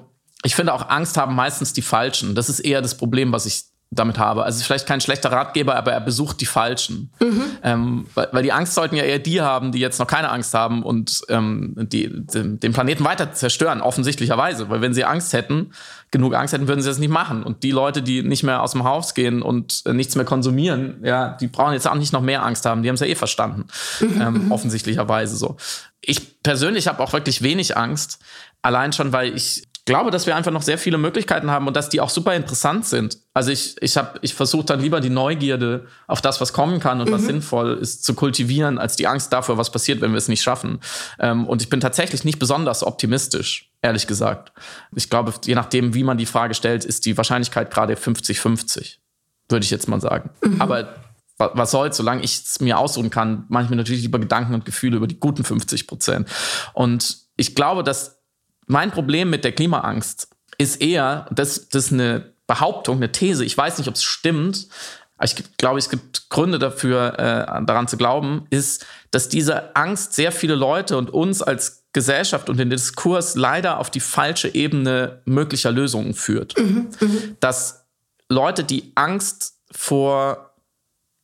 ich finde auch Angst haben meistens die Falschen. Das ist eher das Problem, was ich damit habe. Also vielleicht kein schlechter Ratgeber, aber er besucht die Falschen. Mhm. Ähm, weil, weil, die Angst sollten ja eher die haben, die jetzt noch keine Angst haben und ähm, die, die, den Planeten weiter zerstören, offensichtlicherweise. Weil wenn sie Angst hätten, genug Angst hätten, würden sie das nicht machen. Und die Leute, die nicht mehr aus dem Haus gehen und äh, nichts mehr konsumieren, ja, die brauchen jetzt auch nicht noch mehr Angst haben. Die haben es ja eh verstanden. Mhm. Ähm, offensichtlicherweise so. Ich persönlich habe auch wirklich wenig Angst. Allein schon, weil ich glaube, dass wir einfach noch sehr viele Möglichkeiten haben und dass die auch super interessant sind. Also ich, ich habe, ich versuche dann lieber die Neugierde auf das, was kommen kann und mhm. was sinnvoll ist, zu kultivieren, als die Angst dafür, was passiert, wenn wir es nicht schaffen. Ähm, und ich bin tatsächlich nicht besonders optimistisch, ehrlich gesagt. Ich glaube, je nachdem, wie man die Frage stellt, ist die Wahrscheinlichkeit gerade 50-50, würde ich jetzt mal sagen. Mhm. Aber was soll's, solange ich es mir aussuchen kann, mache ich mir natürlich lieber Gedanken und Gefühle über die guten 50 Prozent. Und ich glaube, dass mein Problem mit der Klimaangst ist eher, das, das ist eine Behauptung, eine These. Ich weiß nicht, ob es stimmt. Aber ich glaube, es gibt Gründe dafür, äh, daran zu glauben, ist, dass diese Angst sehr viele Leute und uns als Gesellschaft und den Diskurs leider auf die falsche Ebene möglicher Lösungen führt. Mhm, mhm. Dass Leute, die Angst vor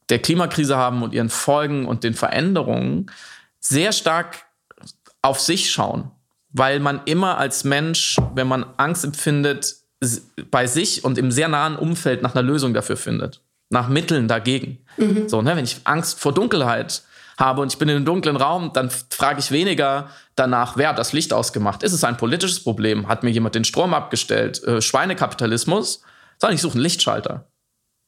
der Klimakrise haben und ihren Folgen und den Veränderungen, sehr stark auf sich schauen weil man immer als Mensch, wenn man Angst empfindet, bei sich und im sehr nahen Umfeld nach einer Lösung dafür findet, nach Mitteln dagegen. Mhm. So, ne, wenn ich Angst vor Dunkelheit habe und ich bin in einem dunklen Raum, dann frage ich weniger danach, wer hat das Licht ausgemacht? Ist es ein politisches Problem? Hat mir jemand den Strom abgestellt? Äh, Schweinekapitalismus? Sondern ich suche einen Lichtschalter.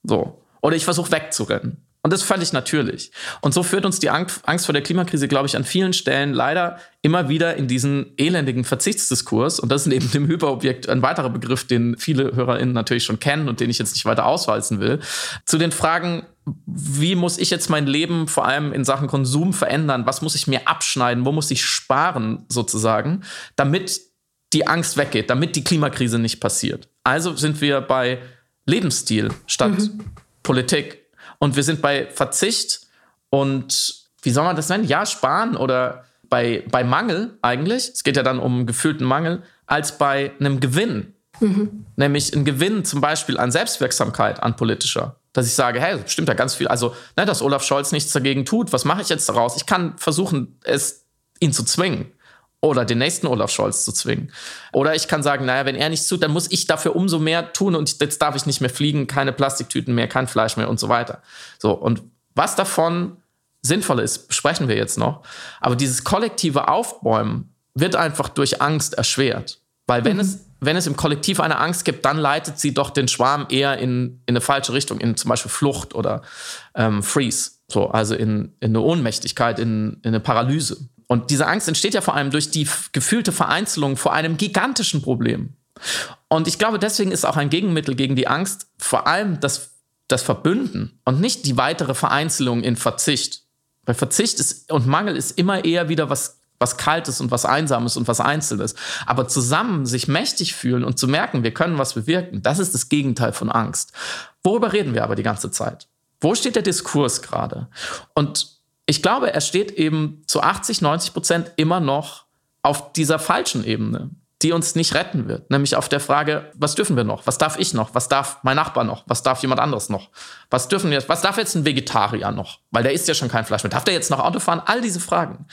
So. Oder ich versuche wegzurennen. Und das ist völlig natürlich. Und so führt uns die Angst vor der Klimakrise, glaube ich, an vielen Stellen leider immer wieder in diesen elendigen Verzichtsdiskurs. Und das ist neben dem Hyperobjekt ein weiterer Begriff, den viele HörerInnen natürlich schon kennen und den ich jetzt nicht weiter auswalzen will. Zu den Fragen, wie muss ich jetzt mein Leben vor allem in Sachen Konsum verändern? Was muss ich mir abschneiden? Wo muss ich sparen sozusagen, damit die Angst weggeht, damit die Klimakrise nicht passiert? Also sind wir bei Lebensstil statt mhm. Politik und wir sind bei Verzicht und wie soll man das nennen? Ja, sparen oder bei, bei Mangel eigentlich, es geht ja dann um gefühlten Mangel, als bei einem Gewinn. Mhm. Nämlich ein Gewinn zum Beispiel an Selbstwirksamkeit, an politischer. Dass ich sage, hey, stimmt ja ganz viel. Also, ne, dass Olaf Scholz nichts dagegen tut, was mache ich jetzt daraus? Ich kann versuchen, es ihn zu zwingen oder den nächsten Olaf Scholz zu zwingen. Oder ich kann sagen, naja, wenn er nichts tut, dann muss ich dafür umso mehr tun und jetzt darf ich nicht mehr fliegen, keine Plastiktüten mehr, kein Fleisch mehr und so weiter. So, und was davon sinnvoll ist, besprechen wir jetzt noch. Aber dieses kollektive Aufbäumen wird einfach durch Angst erschwert. Weil wenn, mhm. es, wenn es im Kollektiv eine Angst gibt, dann leitet sie doch den Schwarm eher in, in eine falsche Richtung, in zum Beispiel Flucht oder ähm, Freeze. So, also in, in eine Ohnmächtigkeit, in, in eine Paralyse. Und diese Angst entsteht ja vor allem durch die gefühlte Vereinzelung vor einem gigantischen Problem. Und ich glaube, deswegen ist auch ein Gegenmittel gegen die Angst vor allem das, das Verbünden und nicht die weitere Vereinzelung in Verzicht. Weil Verzicht ist, und Mangel ist immer eher wieder was, was Kaltes und was Einsames und was Einzelnes. Aber zusammen sich mächtig fühlen und zu merken, wir können was bewirken, das ist das Gegenteil von Angst. Worüber reden wir aber die ganze Zeit? Wo steht der Diskurs gerade? Und ich glaube, er steht eben zu 80, 90 Prozent immer noch auf dieser falschen Ebene, die uns nicht retten wird. Nämlich auf der Frage, was dürfen wir noch? Was darf ich noch? Was darf mein Nachbar noch? Was darf jemand anderes noch? Was dürfen wir, was darf jetzt ein Vegetarier noch? Weil der isst ja schon kein Fleisch mehr. Darf der jetzt noch Auto fahren? All diese Fragen.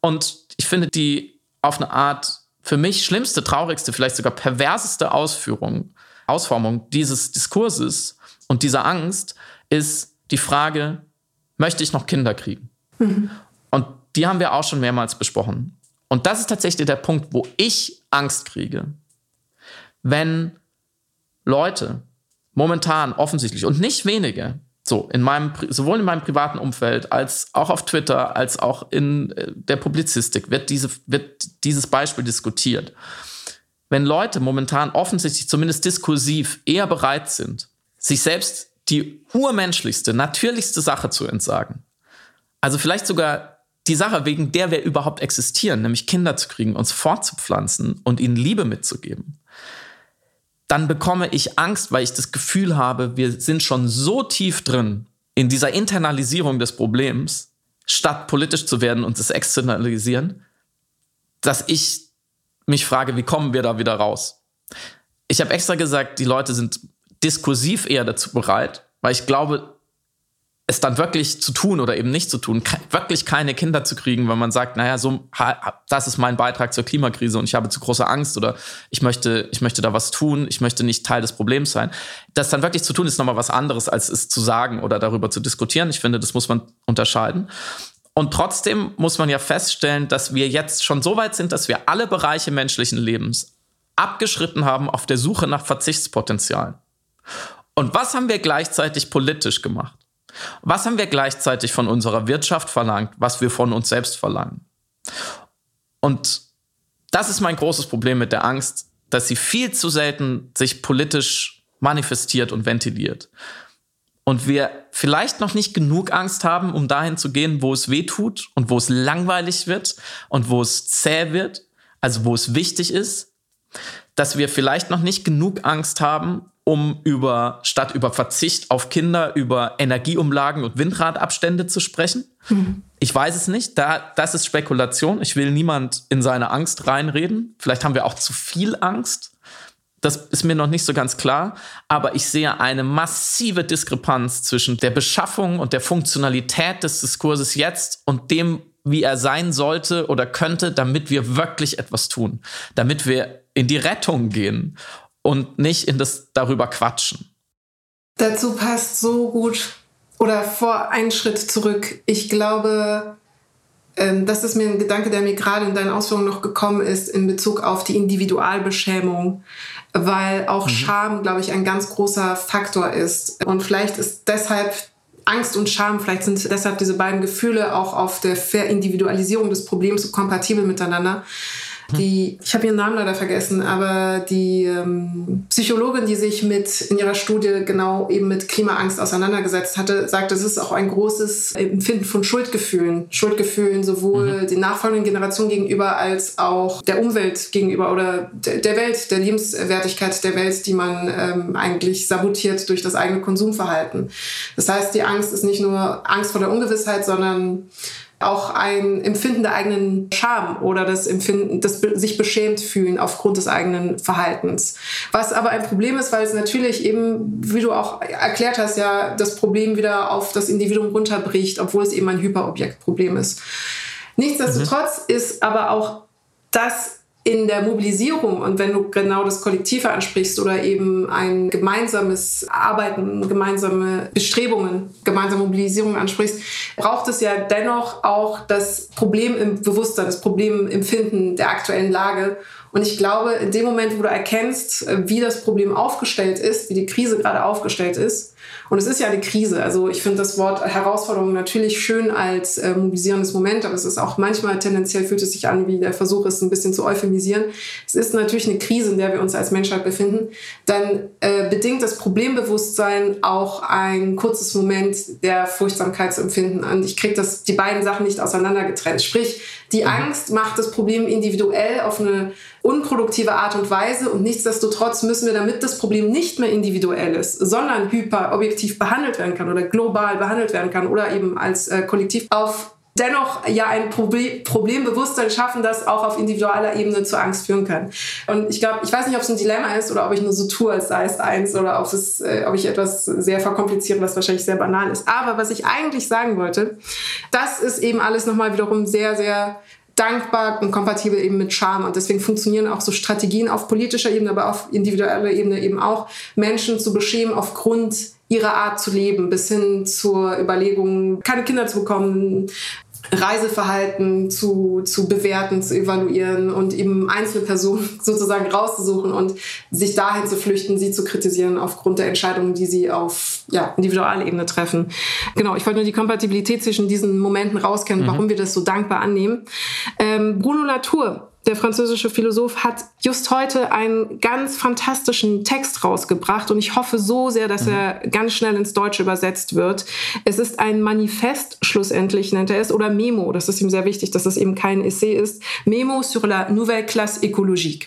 Und ich finde die auf eine Art für mich schlimmste, traurigste, vielleicht sogar perverseste Ausführung, Ausformung dieses Diskurses und dieser Angst ist die Frage, möchte ich noch Kinder kriegen? Mhm. Und die haben wir auch schon mehrmals besprochen. Und das ist tatsächlich der Punkt, wo ich Angst kriege, wenn Leute momentan offensichtlich und nicht wenige, so in meinem sowohl in meinem privaten Umfeld als auch auf Twitter als auch in äh, der Publizistik wird diese wird dieses Beispiel diskutiert. Wenn Leute momentan offensichtlich zumindest diskursiv eher bereit sind, sich selbst die urmenschlichste, natürlichste Sache zu entsagen. Also vielleicht sogar die Sache, wegen der wir überhaupt existieren, nämlich Kinder zu kriegen, uns fortzupflanzen und ihnen Liebe mitzugeben. Dann bekomme ich Angst, weil ich das Gefühl habe, wir sind schon so tief drin in dieser Internalisierung des Problems, statt politisch zu werden und es externalisieren, dass ich mich frage, wie kommen wir da wieder raus? Ich habe extra gesagt, die Leute sind diskursiv eher dazu bereit, weil ich glaube, es dann wirklich zu tun oder eben nicht zu tun, wirklich keine Kinder zu kriegen, wenn man sagt, naja, so, das ist mein Beitrag zur Klimakrise und ich habe zu große Angst oder ich möchte, ich möchte da was tun, ich möchte nicht Teil des Problems sein. Das dann wirklich zu tun, ist nochmal was anderes, als es zu sagen oder darüber zu diskutieren. Ich finde, das muss man unterscheiden. Und trotzdem muss man ja feststellen, dass wir jetzt schon so weit sind, dass wir alle Bereiche menschlichen Lebens abgeschritten haben auf der Suche nach Verzichtspotenzialen. Und was haben wir gleichzeitig politisch gemacht? Was haben wir gleichzeitig von unserer Wirtschaft verlangt, was wir von uns selbst verlangen? Und das ist mein großes Problem mit der Angst, dass sie viel zu selten sich politisch manifestiert und ventiliert. Und wir vielleicht noch nicht genug Angst haben, um dahin zu gehen, wo es weh tut und wo es langweilig wird und wo es zäh wird, also wo es wichtig ist, dass wir vielleicht noch nicht genug Angst haben, um über, statt über Verzicht auf Kinder, über Energieumlagen und Windradabstände zu sprechen? Mhm. Ich weiß es nicht. Da, das ist Spekulation. Ich will niemand in seine Angst reinreden. Vielleicht haben wir auch zu viel Angst. Das ist mir noch nicht so ganz klar. Aber ich sehe eine massive Diskrepanz zwischen der Beschaffung und der Funktionalität des Diskurses jetzt und dem, wie er sein sollte oder könnte, damit wir wirklich etwas tun. Damit wir in die Rettung gehen und nicht in das darüber quatschen.
Dazu passt so gut oder vor einen Schritt zurück. Ich glaube, ähm, das ist mir ein Gedanke, der mir gerade in deinen Ausführungen noch gekommen ist in Bezug auf die Individualbeschämung, weil auch mhm. Scham, glaube ich, ein ganz großer Faktor ist. Und vielleicht ist deshalb Angst und Scham, vielleicht sind deshalb diese beiden Gefühle auch auf der Verindividualisierung des Problems so kompatibel miteinander die, ich habe ihren Namen leider vergessen, aber die ähm, Psychologin, die sich mit in ihrer Studie genau eben mit Klimaangst auseinandergesetzt hatte, sagt, es ist auch ein großes Empfinden von Schuldgefühlen. Schuldgefühlen sowohl mhm. den nachfolgenden Generationen gegenüber als auch der Umwelt gegenüber oder der Welt, der Lebenswertigkeit der Welt, die man ähm, eigentlich sabotiert durch das eigene Konsumverhalten. Das heißt, die Angst ist nicht nur Angst vor der Ungewissheit, sondern auch ein Empfinden der eigenen Scham oder das Empfinden, das sich beschämt fühlen aufgrund des eigenen Verhaltens. Was aber ein Problem ist, weil es natürlich eben, wie du auch erklärt hast, ja, das Problem wieder auf das Individuum runterbricht, obwohl es eben ein Hyperobjektproblem ist. Nichtsdestotrotz mhm. ist aber auch das in der Mobilisierung und wenn du genau das Kollektive ansprichst oder eben ein gemeinsames Arbeiten, gemeinsame Bestrebungen, gemeinsame Mobilisierung ansprichst, braucht es ja dennoch auch das Problem im Bewusstsein, das Problem im Empfinden der aktuellen Lage. Und ich glaube, in dem Moment, wo du erkennst, wie das Problem aufgestellt ist, wie die Krise gerade aufgestellt ist, und es ist ja eine Krise. Also ich finde das Wort Herausforderung natürlich schön als äh, mobilisierendes Moment, aber es ist auch manchmal tendenziell fühlt es sich an, wie der Versuch ist, ein bisschen zu euphemisieren. Es ist natürlich eine Krise, in der wir uns als Menschheit befinden. Dann äh, bedingt das Problembewusstsein auch ein kurzes Moment der Furchtsamkeit zu empfinden. Und ich kriege die beiden Sachen nicht auseinandergetrennt. Sprich, die mhm. Angst macht das Problem individuell auf eine unproduktive Art und Weise und nichtsdestotrotz müssen wir, damit das Problem nicht mehr individuell ist, sondern hyperobjektiv behandelt werden kann oder global behandelt werden kann oder eben als äh, Kollektiv auf dennoch ja ein Problem, Problembewusstsein schaffen, das auch auf individueller Ebene zu Angst führen kann. Und ich glaube, ich weiß nicht, ob es ein Dilemma ist oder ob ich nur so tue, als sei es eins oder ob, es, äh, ob ich etwas sehr verkompliziere, was wahrscheinlich sehr banal ist. Aber was ich eigentlich sagen wollte, das ist eben alles nochmal wiederum sehr, sehr dankbar und kompatibel eben mit Charme. Und deswegen funktionieren auch so Strategien auf politischer Ebene, aber auf individueller Ebene eben auch, Menschen zu beschämen aufgrund ihrer Art zu leben, bis hin zur Überlegung, keine Kinder zu bekommen, Reiseverhalten zu, zu bewerten, zu evaluieren und eben Einzelpersonen sozusagen rauszusuchen und sich dahin zu flüchten, sie zu kritisieren aufgrund der Entscheidungen, die sie auf ja, Individualebene treffen. Genau, ich wollte nur die Kompatibilität zwischen diesen Momenten rauskennen, mhm. warum wir das so dankbar annehmen. Ähm, Bruno Latour der französische Philosoph, hat just heute einen ganz fantastischen Text rausgebracht und ich hoffe so sehr, dass mhm. er ganz schnell ins Deutsche übersetzt wird. Es ist ein Manifest, schlussendlich nennt er es, oder Memo, das ist ihm sehr wichtig, dass es eben kein Essay ist. Memo sur la nouvelle classe écologique.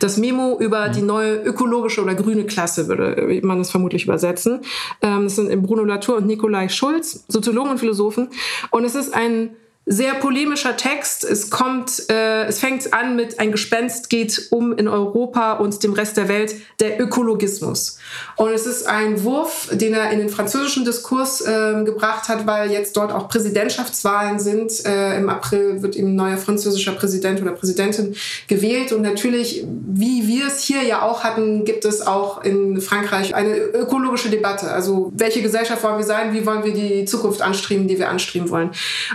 Das Memo über mhm. die neue ökologische oder grüne Klasse würde man es vermutlich übersetzen. Ähm, das sind Bruno Latour und Nikolai Schulz, Soziologen und Philosophen. Und es ist ein sehr polemischer Text. Es kommt, äh, es fängt an mit ein Gespenst geht um in Europa und dem Rest der Welt der Ökologismus. Und es ist ein Wurf, den er in den französischen Diskurs äh, gebracht hat, weil jetzt dort auch Präsidentschaftswahlen sind. Äh, Im April wird eben neuer französischer Präsident oder Präsidentin gewählt. Und natürlich, wie wir es hier ja auch hatten, gibt es auch in Frankreich eine ökologische Debatte. Also welche Gesellschaft wollen wir sein? Wie wollen wir die Zukunft anstreben, die wir anstreben wollen?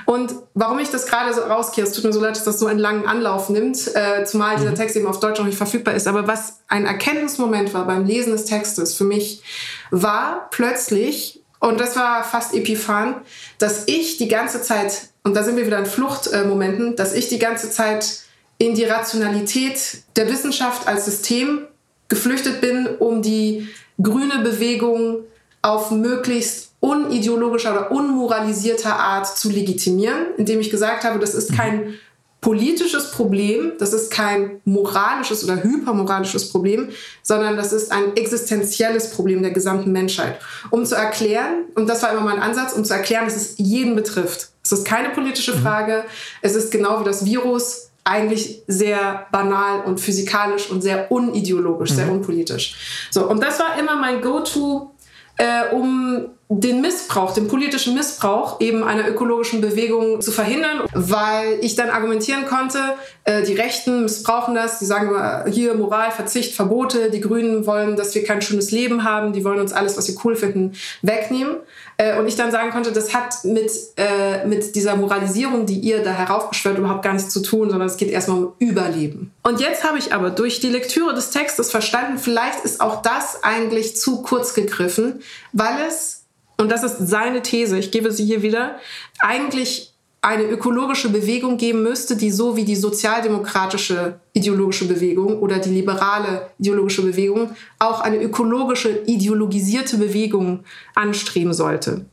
Und warum ich das gerade so rauskehre, es tut mir so leid, dass das so einen langen Anlauf nimmt, äh, zumal dieser mhm. Text eben auf Deutsch noch nicht verfügbar ist. Aber was ein Erkenntnismoment war beim Lesen des Textes für mich, war plötzlich, und das war fast epiphan, dass ich die ganze Zeit, und da sind wir wieder in Fluchtmomenten, dass ich die ganze Zeit in die Rationalität der Wissenschaft als System geflüchtet bin, um die grüne Bewegung auf möglichst unideologischer oder unmoralisierter Art zu legitimieren, indem ich gesagt habe, das ist kein politisches Problem, das ist kein moralisches oder hypermoralisches Problem, sondern das ist ein existenzielles Problem der gesamten Menschheit. Um zu erklären, und das war immer mein Ansatz, um zu erklären, dass es jeden betrifft. Es ist keine politische mhm. Frage, es ist genau wie das Virus eigentlich sehr banal und physikalisch und sehr unideologisch, mhm. sehr unpolitisch. So, und das war immer mein Go-To äh, um den Missbrauch, den politischen Missbrauch eben einer ökologischen Bewegung zu verhindern, weil ich dann argumentieren konnte, äh, die Rechten missbrauchen das, die sagen hier Moral, Verzicht, Verbote, die Grünen wollen, dass wir kein schönes Leben haben, die wollen uns alles, was sie cool finden, wegnehmen. Äh, und ich dann sagen konnte, das hat mit, äh, mit dieser Moralisierung, die ihr da heraufbeschwört, überhaupt gar nichts zu tun, sondern es geht erstmal um Überleben. Und jetzt habe ich aber durch die Lektüre des Textes verstanden, vielleicht ist auch das eigentlich zu kurz gegriffen, weil es, und das ist seine These, ich gebe sie hier wieder, eigentlich eine ökologische Bewegung geben müsste, die so wie die sozialdemokratische ideologische Bewegung oder die liberale ideologische Bewegung auch eine ökologische ideologisierte Bewegung anstreben sollte,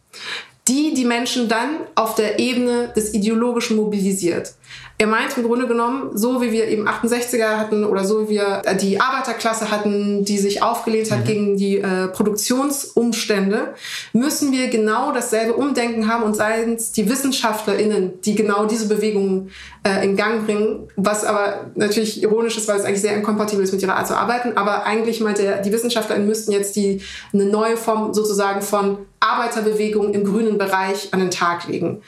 die die Menschen dann auf der Ebene des Ideologischen mobilisiert. Er meint im Grunde genommen, so wie wir eben 68er hatten oder so wie wir äh, die Arbeiterklasse hatten, die sich aufgelehnt hat mhm. gegen die äh, Produktionsumstände, müssen wir genau dasselbe Umdenken haben und seien es die WissenschaftlerInnen, die genau diese Bewegungen äh, in Gang bringen, was aber natürlich ironisch ist, weil es eigentlich sehr inkompatibel ist mit ihrer Art zu arbeiten. Aber eigentlich meint er, die WissenschaftlerInnen müssten jetzt die, eine neue Form sozusagen von Arbeiterbewegung im grünen Bereich an den Tag legen.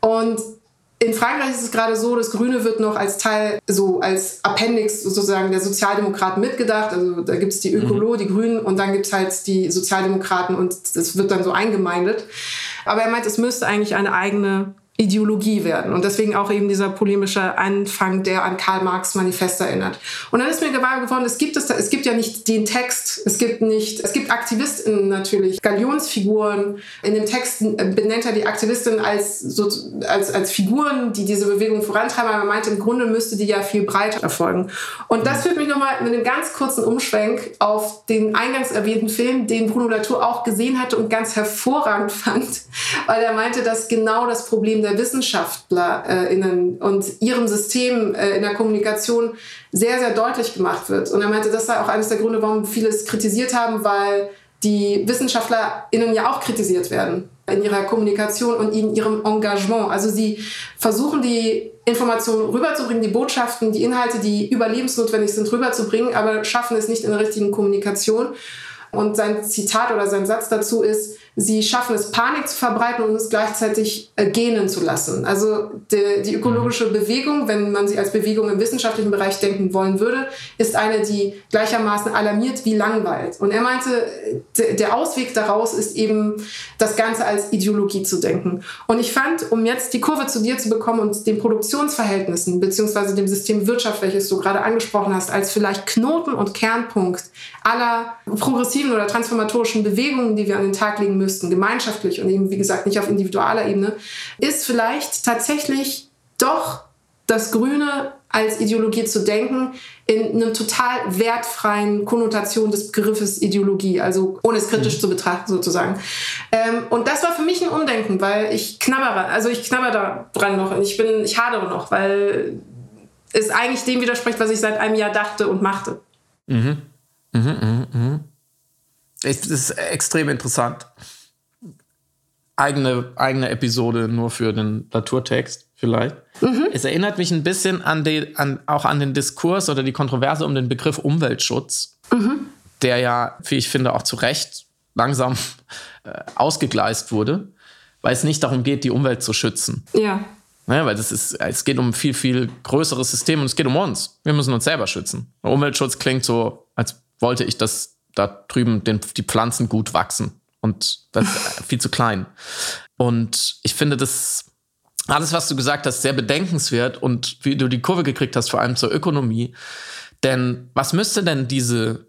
Und in Frankreich ist es gerade so, das Grüne wird noch als Teil, so als Appendix sozusagen der Sozialdemokraten mitgedacht. Also da gibt es die Ökolo, mhm. die Grünen und dann gibt es halt die Sozialdemokraten und das wird dann so eingemeindet. Aber er meint, es müsste eigentlich eine eigene Ideologie werden. Und deswegen auch eben dieser polemische Anfang, der an Karl Marx Manifest erinnert. Und dann ist mir gewahr geworden, es gibt es, es gibt ja nicht den Text, es gibt nicht, es gibt AktivistInnen natürlich, Galionsfiguren. In dem Text benennt er die Aktivistinnen als, so, als, als Figuren, die diese Bewegung vorantreiben, aber er meint, im Grunde müsste die ja viel breiter erfolgen. Und das führt mich nochmal mit einem ganz kurzen Umschwenk auf den eingangs erwähnten Film, den Bruno Latour auch gesehen hatte und ganz hervorragend fand, weil er meinte, dass genau das Problem der WissenschaftlerInnen und ihrem System äh, in der Kommunikation sehr, sehr deutlich gemacht wird. Und er meinte, das sei auch eines der Gründe, warum viele es kritisiert haben, weil die WissenschaftlerInnen ja auch kritisiert werden in ihrer Kommunikation und in ihrem Engagement. Also sie versuchen die Informationen rüberzubringen, die Botschaften, die Inhalte, die überlebensnotwendig sind, rüberzubringen, aber schaffen es nicht in der richtigen Kommunikation. Und sein Zitat oder sein Satz dazu ist, sie schaffen es, Panik zu verbreiten und es gleichzeitig äh, gähnen zu lassen. Also die, die ökologische mhm. Bewegung, wenn man sie als Bewegung im wissenschaftlichen Bereich denken wollen würde, ist eine, die gleichermaßen alarmiert wie langweilt. Und er meinte, der Ausweg daraus ist eben, das Ganze als Ideologie zu denken. Und ich fand, um jetzt die Kurve zu dir zu bekommen und den Produktionsverhältnissen beziehungsweise dem System Wirtschaft, welches du gerade angesprochen hast, als vielleicht Knoten und Kernpunkt aller progressiven oder transformatorischen Bewegungen, die wir an den Tag legen müssen, müssten, gemeinschaftlich und eben, wie gesagt, nicht auf individualer Ebene, ist vielleicht tatsächlich doch das Grüne als Ideologie zu denken, in einem total wertfreien Konnotation des Begriffes Ideologie, also ohne es kritisch mhm. zu betrachten sozusagen. Ähm, und das war für mich ein Umdenken, weil ich knabbere, also ich knabber da dran noch und ich bin, ich hadere noch, weil es eigentlich dem widerspricht, was ich seit einem Jahr dachte und machte. Mhm. Mhm,
mh, mh. Es ist extrem interessant eigene, eigene Episode nur für den Naturtext vielleicht. Mhm. Es erinnert mich ein bisschen an, die, an auch an den Diskurs oder die Kontroverse um den Begriff Umweltschutz, mhm. der ja, wie ich finde, auch zu Recht langsam äh, ausgegleist wurde, weil es nicht darum geht, die Umwelt zu schützen.
Ja.
Ja, weil das ist, es geht um ein viel, viel größeres System und es geht um uns. Wir müssen uns selber schützen. Umweltschutz klingt so, als wollte ich, dass da drüben den, die Pflanzen gut wachsen. Und das ist viel zu klein. Und ich finde das, alles, was du gesagt hast, sehr bedenkenswert und wie du die Kurve gekriegt hast, vor allem zur Ökonomie. Denn was müsste denn diese,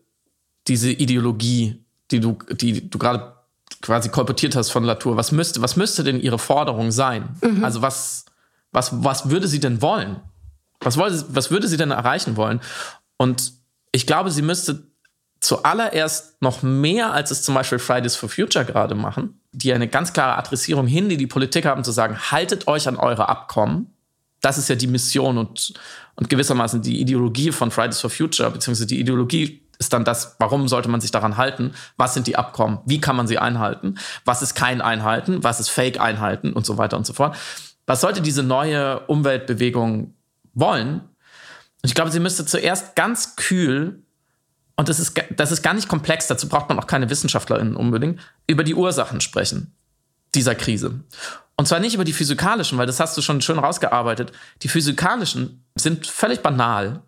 diese Ideologie, die du, die du gerade quasi kolportiert hast von Latour, was müsste, was müsste denn ihre Forderung sein? Mhm. Also was, was, was würde sie denn wollen? Was, wollte, was würde sie denn erreichen wollen? Und ich glaube, sie müsste zuallererst noch mehr, als es zum Beispiel Fridays for Future gerade machen, die eine ganz klare Adressierung hin, die die Politik haben, zu sagen, haltet euch an eure Abkommen. Das ist ja die Mission und, und gewissermaßen die Ideologie von Fridays for Future, beziehungsweise die Ideologie ist dann das, warum sollte man sich daran halten? Was sind die Abkommen? Wie kann man sie einhalten? Was ist kein Einhalten? Was ist Fake Einhalten? Und so weiter und so fort. Was sollte diese neue Umweltbewegung wollen? ich glaube, sie müsste zuerst ganz kühl und das ist, das ist gar nicht komplex, dazu braucht man auch keine WissenschaftlerInnen unbedingt, über die Ursachen sprechen dieser Krise. Und zwar nicht über die physikalischen, weil das hast du schon schön rausgearbeitet. Die physikalischen sind völlig banal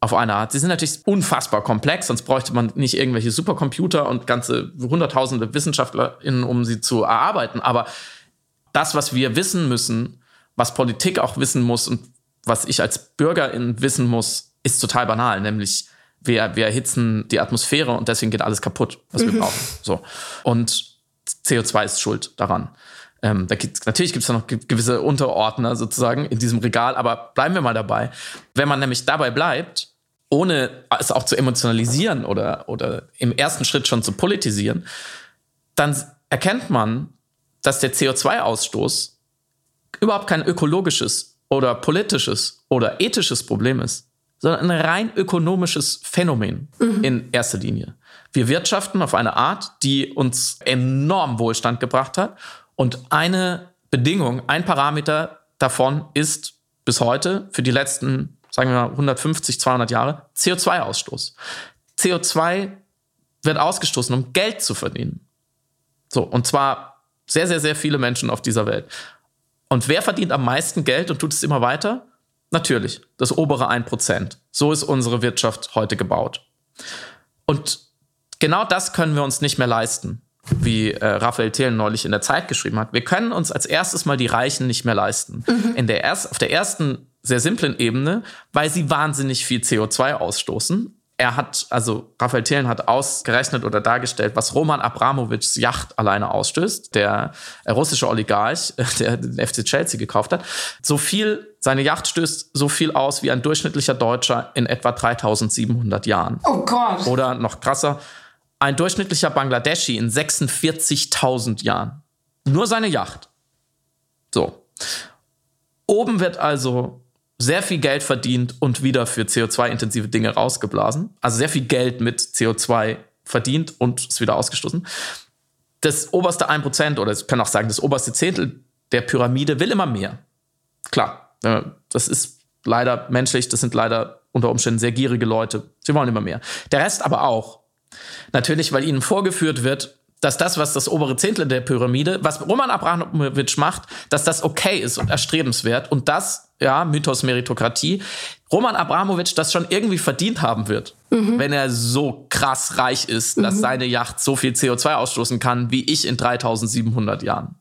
auf eine Art. Sie sind natürlich unfassbar komplex, sonst bräuchte man nicht irgendwelche Supercomputer und ganze hunderttausende WissenschaftlerInnen, um sie zu erarbeiten. Aber das, was wir wissen müssen, was Politik auch wissen muss und was ich als Bürgerin wissen muss, ist total banal, nämlich wir, wir erhitzen die Atmosphäre und deswegen geht alles kaputt, was wir mhm. brauchen. So. Und CO2 ist schuld daran. Ähm, da gibt's, natürlich gibt es noch gewisse Unterordner sozusagen in diesem Regal, aber bleiben wir mal dabei. Wenn man nämlich dabei bleibt, ohne es auch zu emotionalisieren oder, oder im ersten Schritt schon zu politisieren, dann erkennt man, dass der CO2-Ausstoß überhaupt kein ökologisches oder politisches oder ethisches Problem ist, sondern ein rein ökonomisches Phänomen mhm. in erster Linie. Wir wirtschaften auf eine Art, die uns enorm Wohlstand gebracht hat. Und eine Bedingung, ein Parameter davon ist bis heute für die letzten, sagen wir mal, 150, 200 Jahre CO2-Ausstoß. CO2 wird ausgestoßen, um Geld zu verdienen. So, und zwar sehr, sehr, sehr viele Menschen auf dieser Welt. Und wer verdient am meisten Geld und tut es immer weiter? Natürlich, das obere 1%. So ist unsere Wirtschaft heute gebaut. Und genau das können wir uns nicht mehr leisten, wie äh, Raphael Thelen neulich in der Zeit geschrieben hat. Wir können uns als erstes mal die Reichen nicht mehr leisten. Mhm. In der erst, auf der ersten sehr simplen Ebene, weil sie wahnsinnig viel CO2 ausstoßen er hat, also Raphael Thelen hat ausgerechnet oder dargestellt, was Roman Abramowitschs Yacht alleine ausstößt, der äh, russische Oligarch, der den FC Chelsea gekauft hat. So viel, seine Yacht stößt so viel aus wie ein durchschnittlicher Deutscher in etwa 3700 Jahren.
Oh Gott.
Oder noch krasser, ein durchschnittlicher Bangladeschi in 46.000 Jahren. Nur seine Yacht. So. Oben wird also sehr viel Geld verdient und wieder für CO2-intensive Dinge rausgeblasen. Also sehr viel Geld mit CO2 verdient und ist wieder ausgestoßen. Das oberste 1% oder ich kann auch sagen, das oberste Zehntel der Pyramide will immer mehr. Klar, das ist leider menschlich, das sind leider unter Umständen sehr gierige Leute. Sie wollen immer mehr. Der Rest aber auch. Natürlich, weil ihnen vorgeführt wird, dass das, was das obere Zehntel der Pyramide, was Roman Abramowitsch macht, dass das okay ist und erstrebenswert und das, ja, Mythos Meritokratie, Roman Abramowitsch das schon irgendwie verdient haben wird, mhm. wenn er so krass reich ist, dass mhm. seine Yacht so viel CO2 ausstoßen kann, wie ich in 3700 Jahren.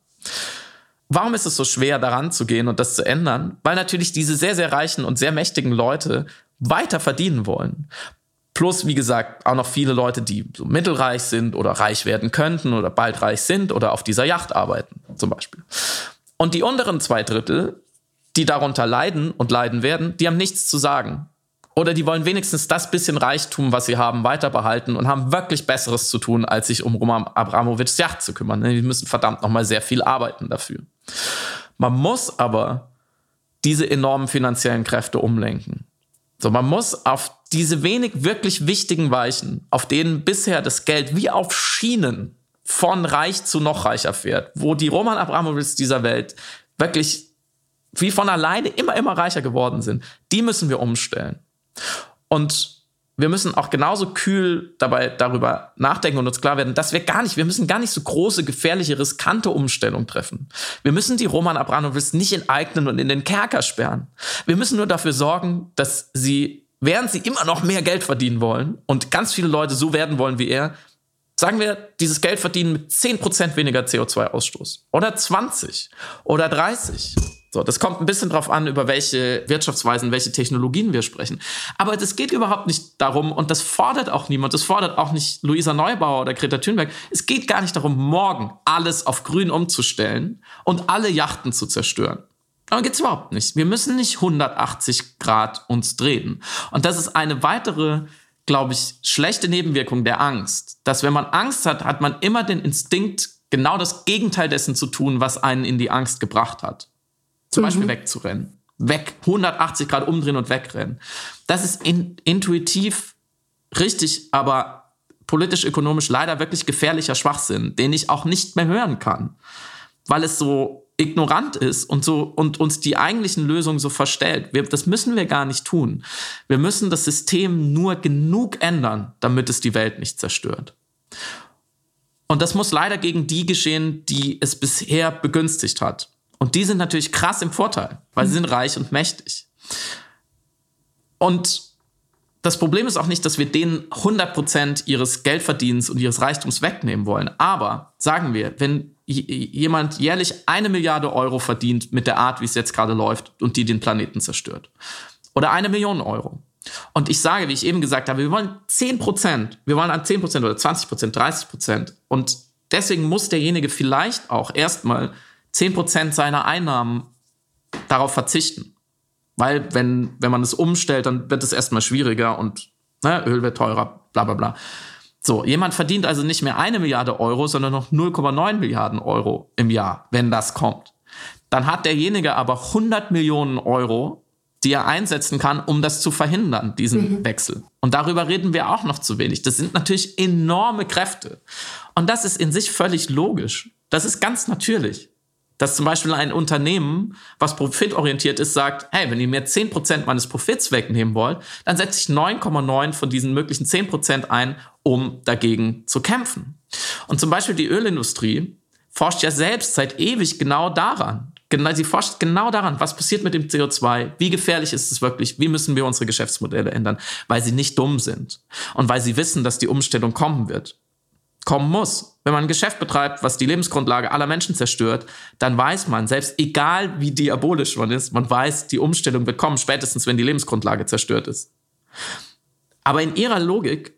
Warum ist es so schwer, daran zu gehen und das zu ändern? Weil natürlich diese sehr, sehr reichen und sehr mächtigen Leute weiter verdienen wollen. Plus, wie gesagt, auch noch viele Leute, die so mittelreich sind oder reich werden könnten oder bald reich sind oder auf dieser Yacht arbeiten, zum Beispiel. Und die unteren zwei Drittel, die darunter leiden und leiden werden, die haben nichts zu sagen. Oder die wollen wenigstens das bisschen Reichtum, was sie haben, weiter behalten und haben wirklich Besseres zu tun, als sich um Roman Abramowitschs Yacht zu kümmern. Die müssen verdammt nochmal sehr viel arbeiten dafür. Man muss aber diese enormen finanziellen Kräfte umlenken. So, man muss auf diese wenig wirklich wichtigen Weichen, auf denen bisher das Geld wie auf Schienen von reich zu noch reicher fährt, wo die Roman Abramowitz dieser Welt wirklich wie von alleine immer, immer reicher geworden sind, die müssen wir umstellen. Und wir müssen auch genauso kühl dabei darüber nachdenken und uns klar werden, dass wir gar nicht, wir müssen gar nicht so große, gefährliche, riskante Umstellungen treffen. Wir müssen die Roman Abramowitz nicht enteignen und in den Kerker sperren. Wir müssen nur dafür sorgen, dass sie, während sie immer noch mehr Geld verdienen wollen und ganz viele Leute so werden wollen wie er, sagen wir, dieses Geld verdienen mit 10% weniger CO2-Ausstoß oder 20 oder 30 so, das kommt ein bisschen drauf an, über welche Wirtschaftsweisen, welche Technologien wir sprechen. Aber das geht überhaupt nicht darum, und das fordert auch niemand, das fordert auch nicht Luisa Neubauer oder Greta Thunberg. Es geht gar nicht darum, morgen alles auf grün umzustellen und alle Yachten zu zerstören. Aber geht's überhaupt nicht. Wir müssen nicht 180 Grad uns drehen. Und das ist eine weitere, glaube ich, schlechte Nebenwirkung der Angst. Dass wenn man Angst hat, hat man immer den Instinkt, genau das Gegenteil dessen zu tun, was einen in die Angst gebracht hat. Zum mhm. Beispiel wegzurennen. Weg, 180 Grad umdrehen und wegrennen. Das ist in, intuitiv richtig, aber politisch-ökonomisch leider wirklich gefährlicher Schwachsinn, den ich auch nicht mehr hören kann, weil es so ignorant ist und so und uns die eigentlichen Lösungen so verstellt. Wir, das müssen wir gar nicht tun. Wir müssen das System nur genug ändern, damit es die Welt nicht zerstört. Und das muss leider gegen die geschehen, die es bisher begünstigt hat. Und die sind natürlich krass im Vorteil, weil sie sind reich und mächtig. Und das Problem ist auch nicht, dass wir denen 100% ihres Geldverdienens und ihres Reichtums wegnehmen wollen. Aber sagen wir, wenn jemand jährlich eine Milliarde Euro verdient mit der Art, wie es jetzt gerade läuft und die den Planeten zerstört. Oder eine Million Euro. Und ich sage, wie ich eben gesagt habe, wir wollen 10%, wir wollen an 10% oder 20%, 30%. Und deswegen muss derjenige vielleicht auch erstmal 10% seiner Einnahmen darauf verzichten. Weil, wenn, wenn man es umstellt, dann wird es erstmal schwieriger und ne, Öl wird teurer, bla bla bla. So, jemand verdient also nicht mehr eine Milliarde Euro, sondern noch 0,9 Milliarden Euro im Jahr, wenn das kommt. dann hat derjenige aber 100 Millionen Euro, die er einsetzen kann, um das zu verhindern, diesen mhm. Wechsel. Und darüber reden wir auch noch zu wenig. Das sind natürlich enorme Kräfte. Und das ist in sich völlig logisch. Das ist ganz natürlich. Dass zum Beispiel ein Unternehmen, was profitorientiert ist, sagt, hey, wenn ihr mir 10% meines Profits wegnehmen wollt, dann setze ich 9,9 von diesen möglichen 10% ein, um dagegen zu kämpfen. Und zum Beispiel die Ölindustrie forscht ja selbst seit ewig genau daran. Sie forscht genau daran, was passiert mit dem CO2, wie gefährlich ist es wirklich, wie müssen wir unsere Geschäftsmodelle ändern, weil sie nicht dumm sind und weil sie wissen, dass die Umstellung kommen wird kommen muss. Wenn man ein Geschäft betreibt, was die Lebensgrundlage aller Menschen zerstört, dann weiß man, selbst egal wie diabolisch man ist, man weiß, die Umstellung wird kommen, spätestens wenn die Lebensgrundlage zerstört ist. Aber in ihrer Logik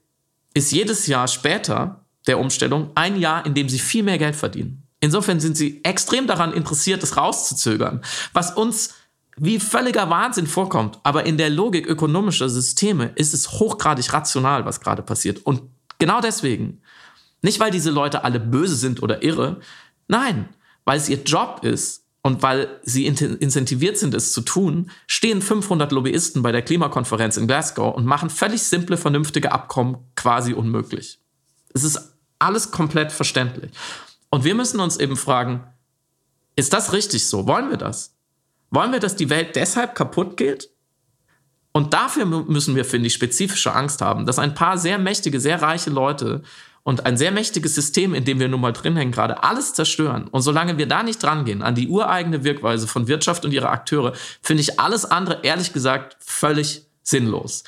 ist jedes Jahr später der Umstellung ein Jahr, in dem sie viel mehr Geld verdienen. Insofern sind sie extrem daran interessiert, es rauszuzögern, was uns wie völliger Wahnsinn vorkommt. Aber in der Logik ökonomischer Systeme ist es hochgradig rational, was gerade passiert. Und genau deswegen nicht, weil diese Leute alle böse sind oder irre. Nein, weil es ihr Job ist und weil sie incentiviert sind, es zu tun, stehen 500 Lobbyisten bei der Klimakonferenz in Glasgow und machen völlig simple, vernünftige Abkommen quasi unmöglich. Es ist alles komplett verständlich. Und wir müssen uns eben fragen, ist das richtig so? Wollen wir das? Wollen wir, dass die Welt deshalb kaputt geht? Und dafür müssen wir, finde ich, spezifische Angst haben, dass ein paar sehr mächtige, sehr reiche Leute und ein sehr mächtiges System, in dem wir nun mal drin hängen, gerade alles zerstören. Und solange wir da nicht drangehen, an die ureigene Wirkweise von Wirtschaft und ihre Akteure, finde ich alles andere, ehrlich gesagt, völlig sinnlos.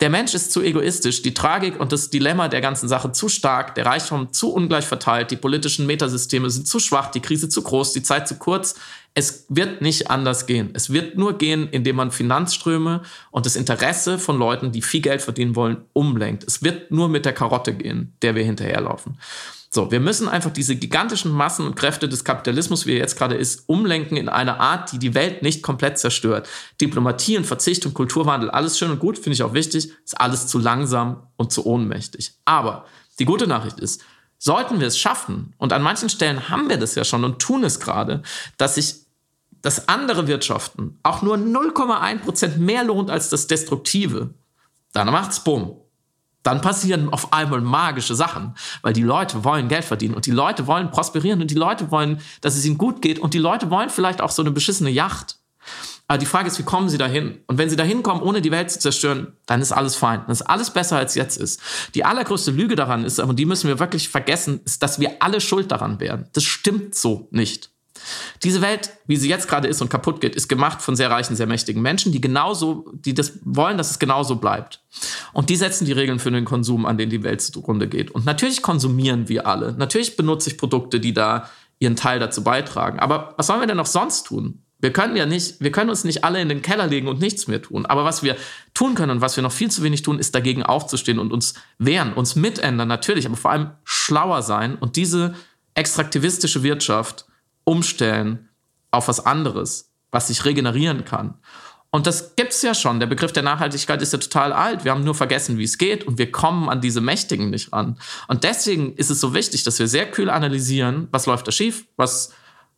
Der Mensch ist zu egoistisch, die Tragik und das Dilemma der ganzen Sache zu stark, der Reichtum zu ungleich verteilt, die politischen Metasysteme sind zu schwach, die Krise zu groß, die Zeit zu kurz. Es wird nicht anders gehen. Es wird nur gehen, indem man Finanzströme und das Interesse von Leuten, die viel Geld verdienen wollen, umlenkt. Es wird nur mit der Karotte gehen, der wir hinterherlaufen. So, wir müssen einfach diese gigantischen Massen und Kräfte des Kapitalismus, wie er jetzt gerade ist, umlenken in eine Art, die die Welt nicht komplett zerstört. Diplomatie und Verzicht und Kulturwandel, alles schön und gut, finde ich auch wichtig, ist alles zu langsam und zu ohnmächtig. Aber die gute Nachricht ist, sollten wir es schaffen, und an manchen Stellen haben wir das ja schon und tun es gerade, dass sich dass andere Wirtschaften auch nur 0,1% mehr lohnt als das Destruktive, dann macht's bumm. Dann passieren auf einmal magische Sachen, weil die Leute wollen Geld verdienen und die Leute wollen prosperieren und die Leute wollen, dass es ihnen gut geht und die Leute wollen vielleicht auch so eine beschissene Yacht. Aber die Frage ist, wie kommen sie dahin? Und wenn sie dahin kommen, ohne die Welt zu zerstören, dann ist alles fein. Dann ist alles besser, als jetzt ist. Die allergrößte Lüge daran ist, und die müssen wir wirklich vergessen, ist, dass wir alle schuld daran werden. Das stimmt so nicht. Diese Welt, wie sie jetzt gerade ist und kaputt geht, ist gemacht von sehr reichen, sehr mächtigen Menschen, die genauso, die das wollen, dass es genauso bleibt. Und die setzen die Regeln für den Konsum, an denen die Welt zugrunde geht. Und natürlich konsumieren wir alle. Natürlich benutze ich Produkte, die da ihren Teil dazu beitragen. Aber was sollen wir denn noch sonst tun? Wir können ja nicht, wir können uns nicht alle in den Keller legen und nichts mehr tun. Aber was wir tun können und was wir noch viel zu wenig tun, ist dagegen aufzustehen und uns wehren, uns mitändern, natürlich, aber vor allem schlauer sein und diese extraktivistische Wirtschaft umstellen auf was anderes, was sich regenerieren kann. Und das gibt es ja schon. Der Begriff der Nachhaltigkeit ist ja total alt. Wir haben nur vergessen, wie es geht und wir kommen an diese Mächtigen nicht ran. Und deswegen ist es so wichtig, dass wir sehr kühl analysieren, was läuft da schief, was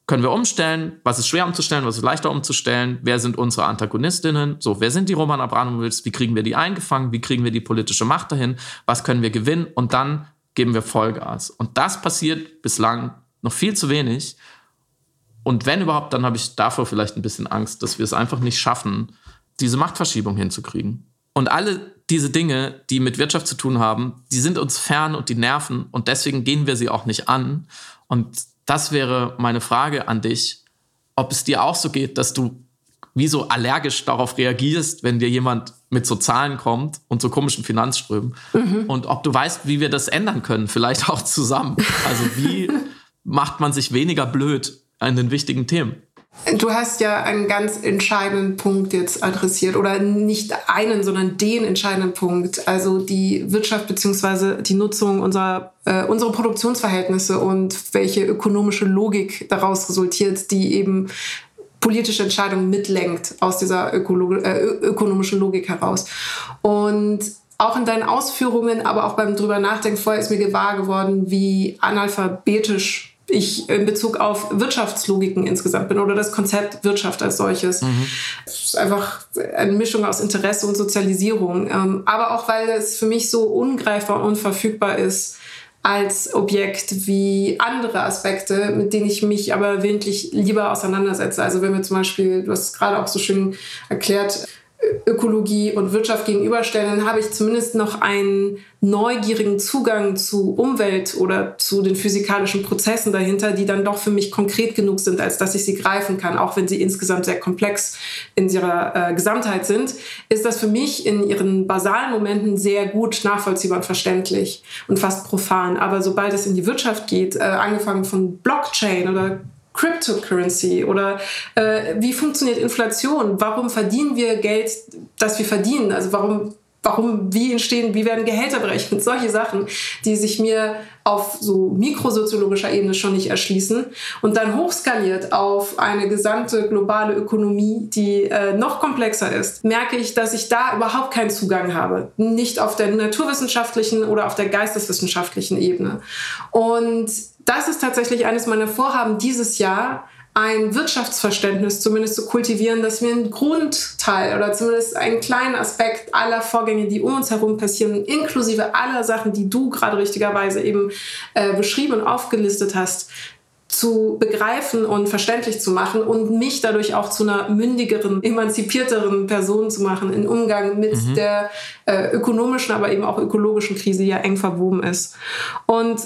können wir umstellen, was ist schwer umzustellen, was ist leichter umzustellen, wer sind unsere Antagonistinnen, so, wer sind die Roman Abramovich, wie kriegen wir die eingefangen, wie kriegen wir die politische Macht dahin, was können wir gewinnen und dann geben wir Vollgas. Und das passiert bislang noch viel zu wenig. Und wenn überhaupt, dann habe ich davor vielleicht ein bisschen Angst, dass wir es einfach nicht schaffen, diese Machtverschiebung hinzukriegen. Und alle diese Dinge, die mit Wirtschaft zu tun haben, die sind uns fern und die nerven und deswegen gehen wir sie auch nicht an. Und das wäre meine Frage an dich, ob es dir auch so geht, dass du wie so allergisch darauf reagierst, wenn dir jemand mit so Zahlen kommt und so komischen Finanzströmen. Mhm. Und ob du weißt, wie wir das ändern können, vielleicht auch zusammen. Also wie macht man sich weniger blöd an den wichtigen Themen.
Du hast ja einen ganz entscheidenden Punkt jetzt adressiert oder nicht einen, sondern den entscheidenden Punkt. Also die Wirtschaft bzw. die Nutzung unserer, äh, unserer Produktionsverhältnisse und welche ökonomische Logik daraus resultiert, die eben politische Entscheidungen mitlenkt aus dieser Ökolo äh, ökonomischen Logik heraus. Und auch in deinen Ausführungen, aber auch beim drüber nachdenken vorher ist mir gewahr geworden, wie analphabetisch ich in Bezug auf Wirtschaftslogiken insgesamt bin oder das Konzept Wirtschaft als solches. Mhm. Es ist einfach eine Mischung aus Interesse und Sozialisierung. Ähm, aber auch, weil es für mich so ungreifbar und verfügbar ist als Objekt wie andere Aspekte, mit denen ich mich aber wirklich lieber auseinandersetze. Also wenn wir zum Beispiel, du hast es gerade auch so schön erklärt, Ökologie und Wirtschaft gegenüberstellen, dann habe ich zumindest noch einen neugierigen Zugang zu Umwelt oder zu den physikalischen Prozessen dahinter, die dann doch für mich konkret genug sind, als dass ich sie greifen kann, auch wenn sie insgesamt sehr komplex in ihrer äh, Gesamtheit sind, ist das für mich in ihren basalen Momenten sehr gut nachvollziehbar und verständlich und fast profan. Aber sobald es in die Wirtschaft geht, äh, angefangen von Blockchain oder Cryptocurrency oder äh, wie funktioniert Inflation? Warum verdienen wir Geld, das wir verdienen? Also warum, warum, wie entstehen, wie werden Gehälter berechnet? Solche Sachen, die sich mir auf so mikrosoziologischer Ebene schon nicht erschließen und dann hochskaliert auf eine gesamte globale Ökonomie, die äh, noch komplexer ist, merke ich, dass ich da überhaupt keinen Zugang habe. Nicht auf der naturwissenschaftlichen oder auf der geisteswissenschaftlichen Ebene. Und das ist tatsächlich eines meiner Vorhaben dieses Jahr, ein Wirtschaftsverständnis zumindest zu kultivieren, dass wir einen Grundteil oder zumindest einen kleinen Aspekt aller Vorgänge, die um uns herum passieren, inklusive aller Sachen, die du gerade richtigerweise eben äh, beschrieben und aufgelistet hast, zu begreifen und verständlich zu machen und mich dadurch auch zu einer mündigeren, emanzipierteren Person zu machen im Umgang mit mhm. der äh, ökonomischen, aber eben auch ökologischen Krise, die ja eng verwoben ist. Und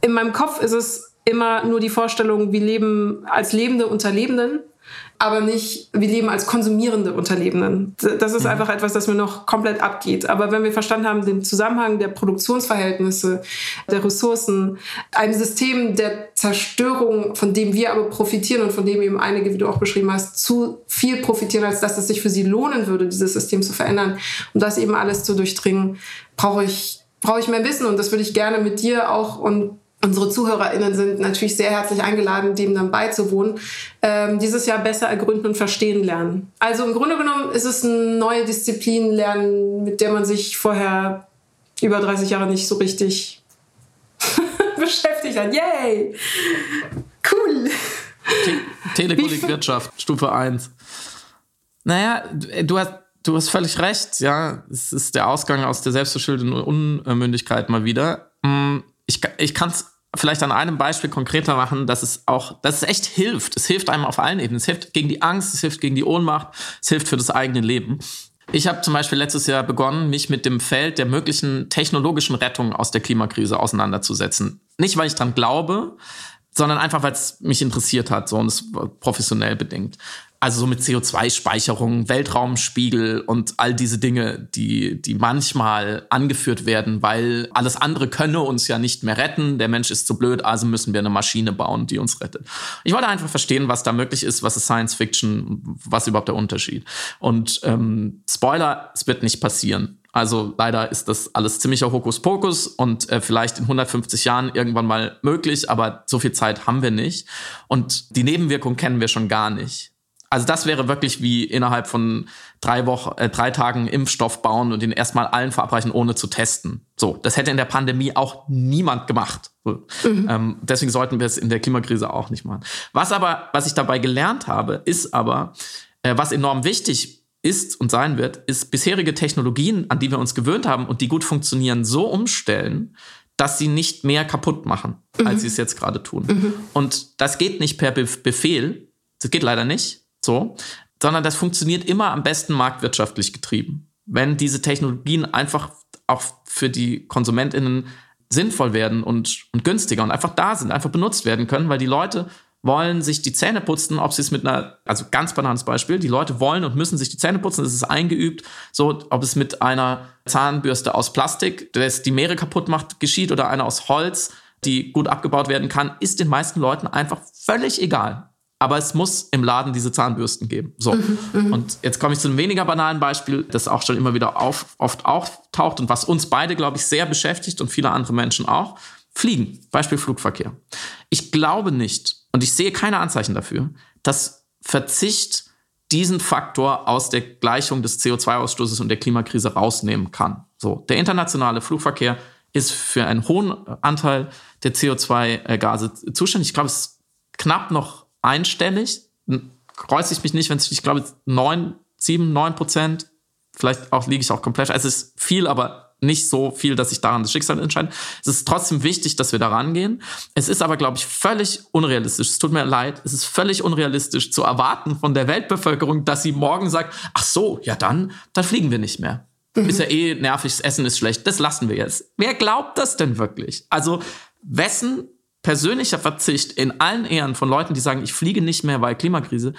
in meinem Kopf ist es immer nur die Vorstellung, wir leben als lebende Unterlebenden, aber nicht, wir leben als konsumierende Unterlebenden. Das ist mhm. einfach etwas, das mir noch komplett abgeht. Aber wenn wir verstanden haben, den Zusammenhang der Produktionsverhältnisse, der Ressourcen, ein System der Zerstörung, von dem wir aber profitieren und von dem eben einige, wie du auch beschrieben hast, zu viel profitieren, als dass es sich für sie lohnen würde, dieses System zu verändern, um das eben alles zu durchdringen, brauche ich, brauche ich mehr Wissen und das würde ich gerne mit dir auch und Unsere ZuhörerInnen sind natürlich sehr herzlich eingeladen, dem dann beizuwohnen. Ähm, dieses Jahr besser ergründen und verstehen lernen. Also im Grunde genommen ist es eine neue Disziplin lernen, mit der man sich vorher über 30 Jahre nicht so richtig beschäftigt hat. Yay! Cool!
Telekolleg-Wirtschaft, Stufe 1. Naja, du hast, du hast völlig recht, ja. Es ist der Ausgang aus der selbstverschuldeten Unmündigkeit mal wieder. Mm, ich, ich kann es vielleicht an einem Beispiel konkreter machen, dass es auch, dass es echt hilft. Es hilft einem auf allen Ebenen. Es hilft gegen die Angst, es hilft gegen die Ohnmacht, es hilft für das eigene Leben. Ich habe zum Beispiel letztes Jahr begonnen, mich mit dem Feld der möglichen technologischen Rettung aus der Klimakrise auseinanderzusetzen. Nicht, weil ich dran glaube, sondern einfach, weil es mich interessiert hat, so und es professionell bedingt. Also so mit CO2-Speicherung, Weltraumspiegel und all diese Dinge, die, die manchmal angeführt werden, weil alles andere könne uns ja nicht mehr retten. Der Mensch ist zu blöd, also müssen wir eine Maschine bauen, die uns rettet. Ich wollte einfach verstehen, was da möglich ist, was ist Science Fiction, was ist überhaupt der Unterschied. Und ähm, Spoiler, es wird nicht passieren. Also leider ist das alles ziemlicher Hokuspokus und äh, vielleicht in 150 Jahren irgendwann mal möglich, aber so viel Zeit haben wir nicht. Und die Nebenwirkungen kennen wir schon gar nicht. Also das wäre wirklich wie innerhalb von drei Wochen, äh, drei Tagen Impfstoff bauen und ihn erstmal allen verabreichen, ohne zu testen. So, das hätte in der Pandemie auch niemand gemacht. Mhm. Ähm, deswegen sollten wir es in der Klimakrise auch nicht machen. Was aber, was ich dabei gelernt habe, ist aber, äh, was enorm wichtig ist und sein wird, ist bisherige Technologien, an die wir uns gewöhnt haben und die gut funktionieren, so umstellen, dass sie nicht mehr kaputt machen, mhm. als sie es jetzt gerade tun. Mhm. Und das geht nicht per Be Befehl. Das geht leider nicht so, sondern das funktioniert immer am besten marktwirtschaftlich getrieben. Wenn diese Technologien einfach auch für die KonsumentInnen sinnvoll werden und, und günstiger und einfach da sind, einfach benutzt werden können, weil die Leute wollen sich die Zähne putzen, ob sie es mit einer, also ganz banales Beispiel, die Leute wollen und müssen sich die Zähne putzen, das ist eingeübt, so ob es mit einer Zahnbürste aus Plastik, das die Meere kaputt macht, geschieht oder einer aus Holz, die gut abgebaut werden kann, ist den meisten Leuten einfach völlig egal aber es muss im Laden diese Zahnbürsten geben. So. Mhm, mhm, und jetzt komme ich zu einem weniger banalen Beispiel, das auch schon immer wieder auf, oft auftaucht und was uns beide, glaube ich, sehr beschäftigt und viele andere Menschen auch. Fliegen, Beispiel Flugverkehr. Ich glaube nicht und ich sehe keine Anzeichen dafür, dass Verzicht diesen Faktor aus der Gleichung des CO2-Ausstoßes und der Klimakrise rausnehmen kann. So, der internationale Flugverkehr ist für einen hohen Anteil der CO2-Gase zuständig. Ich glaube, es ist knapp noch einstellig. Kreuze ich mich nicht, wenn es, ich glaube, neun, sieben, neun Prozent. Vielleicht auch liege ich auch komplett. Es ist viel, aber nicht so viel, dass sich daran das Schicksal entscheidet. Es ist trotzdem wichtig, dass wir da rangehen. Es ist aber, glaube ich, völlig unrealistisch. Es tut mir leid. Es ist völlig unrealistisch zu erwarten von der Weltbevölkerung, dass sie morgen sagt, ach so, ja dann, dann fliegen wir nicht mehr. Mhm. Ist ja eh nervig, das Essen ist schlecht, das lassen wir jetzt. Wer glaubt das denn wirklich? Also, wessen persönlicher Verzicht in allen Ehren von Leuten, die sagen, ich fliege nicht mehr, weil Klimakrise,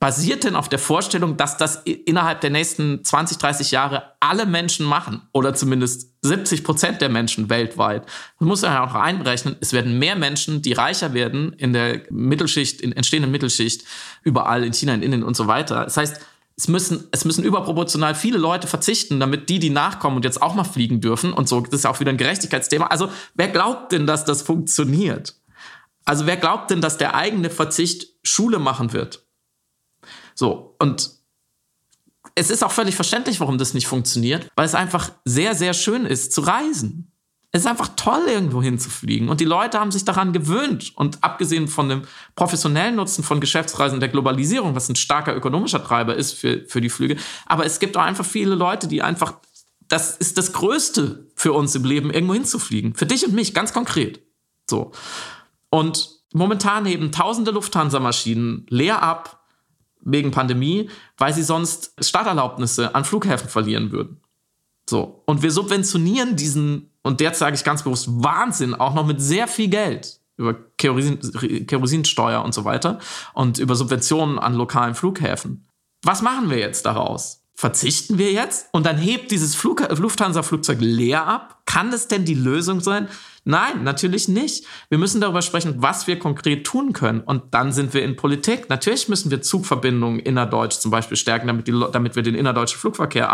basiert denn auf der Vorstellung, dass das innerhalb der nächsten 20, 30 Jahre alle Menschen machen oder zumindest 70 Prozent der Menschen weltweit. Man muss ja auch einberechnen, es werden mehr Menschen, die reicher werden in der Mittelschicht, in entstehenden Mittelschicht, überall in China, in Indien und so weiter. Das heißt, es müssen, es müssen überproportional viele Leute verzichten, damit die, die nachkommen und jetzt auch mal fliegen dürfen und so. Das ist auch wieder ein Gerechtigkeitsthema. Also, wer glaubt denn, dass das funktioniert? Also, wer glaubt denn, dass der eigene Verzicht Schule machen wird? So, und es ist auch völlig verständlich, warum das nicht funktioniert, weil es einfach sehr, sehr schön ist zu reisen. Es ist einfach toll, irgendwo hinzufliegen. Und die Leute haben sich daran gewöhnt. Und abgesehen von dem professionellen Nutzen von Geschäftsreisen der Globalisierung, was ein starker ökonomischer Treiber ist für, für die Flüge, aber es gibt auch einfach viele Leute, die einfach, das ist das Größte für uns im Leben, irgendwo hinzufliegen. Für dich und mich, ganz konkret. So. Und momentan heben tausende Lufthansa-Maschinen leer ab, wegen Pandemie, weil sie sonst Starterlaubnisse an Flughäfen verlieren würden. So. Und wir subventionieren diesen, und jetzt sage ich ganz bewusst, Wahnsinn, auch noch mit sehr viel Geld über Kerosin, Kerosinsteuer und so weiter und über Subventionen an lokalen Flughäfen. Was machen wir jetzt daraus? Verzichten wir jetzt und dann hebt dieses Lufthansa-Flugzeug leer ab? Kann das denn die Lösung sein? Nein, natürlich nicht. Wir müssen darüber sprechen, was wir konkret tun können. Und dann sind wir in Politik. Natürlich müssen wir Zugverbindungen innerdeutsch zum Beispiel stärken, damit, die, damit wir den innerdeutschen Flugverkehr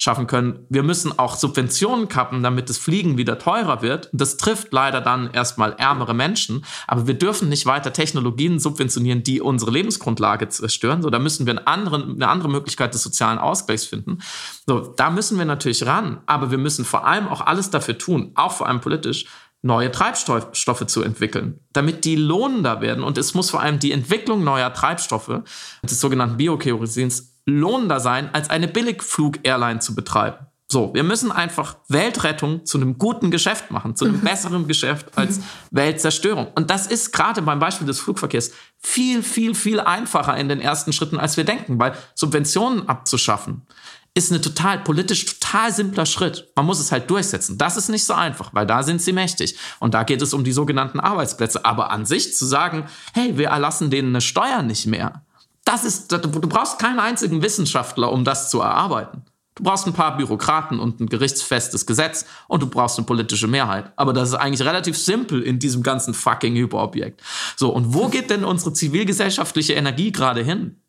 abschaffen können. Wir müssen auch Subventionen kappen, damit das Fliegen wieder teurer wird. Das trifft leider dann erstmal ärmere Menschen. Aber wir dürfen nicht weiter Technologien subventionieren, die unsere Lebensgrundlage zerstören. So, da müssen wir eine andere, eine andere Möglichkeit des sozialen Ausgleichs finden. So, da müssen wir natürlich ran. Aber wir müssen vor allem auch alles dafür tun, auch vor allem politisch, neue Treibstoffe zu entwickeln, damit die lohnender werden. Und es muss vor allem die Entwicklung neuer Treibstoffe, des sogenannten Biokerosins, lohnender sein, als eine Billigflug-Airline zu betreiben. So, wir müssen einfach Weltrettung zu einem guten Geschäft machen, zu einem besseren Geschäft als. Weltzerstörung. Und das ist gerade beim Beispiel des Flugverkehrs viel, viel, viel einfacher in den ersten Schritten, als wir denken, weil Subventionen abzuschaffen ist eine total politisch total simpler Schritt. Man muss es halt durchsetzen. Das ist nicht so einfach, weil da sind sie mächtig. Und da geht es um die sogenannten Arbeitsplätze. Aber an sich zu sagen, hey, wir erlassen denen eine Steuer nicht mehr, das ist, du brauchst keinen einzigen Wissenschaftler, um das zu erarbeiten. Du brauchst ein paar Bürokraten und ein gerichtsfestes Gesetz und du brauchst eine politische Mehrheit. Aber das ist eigentlich relativ simpel in diesem ganzen fucking Hyperobjekt. So, und wo geht denn unsere zivilgesellschaftliche Energie gerade hin?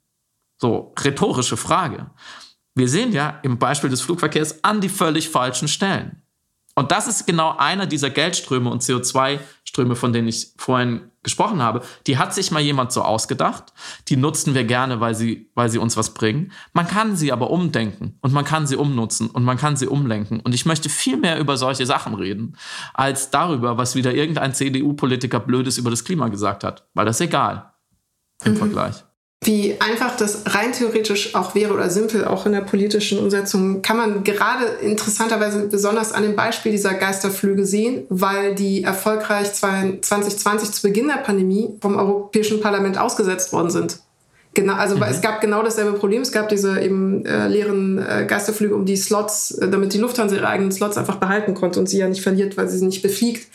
So, rhetorische Frage. Wir sehen ja im Beispiel des Flugverkehrs an die völlig falschen Stellen. Und das ist genau einer dieser Geldströme und CO2-Ströme, von denen ich vorhin gesprochen habe. Die hat sich mal jemand so ausgedacht. Die nutzen wir gerne, weil sie, weil sie uns was bringen. Man kann sie aber umdenken und man kann sie umnutzen und man kann sie umlenken. Und ich möchte viel mehr über solche Sachen reden, als darüber, was wieder irgendein CDU-Politiker Blödes über das Klima gesagt hat. Weil das ist egal im mhm. Vergleich.
Wie einfach das rein theoretisch auch wäre oder simpel auch in der politischen Umsetzung, kann man gerade interessanterweise besonders an dem Beispiel dieser Geisterflüge sehen, weil die erfolgreich 2020 zu Beginn der Pandemie vom Europäischen Parlament ausgesetzt worden sind. Genau, also mhm. es gab genau dasselbe Problem. Es gab diese eben äh, leeren äh, Geisterflüge um die Slots, äh, damit die Lufthansa ihre eigenen Slots einfach behalten konnte und sie ja nicht verliert, weil sie sie nicht befliegt.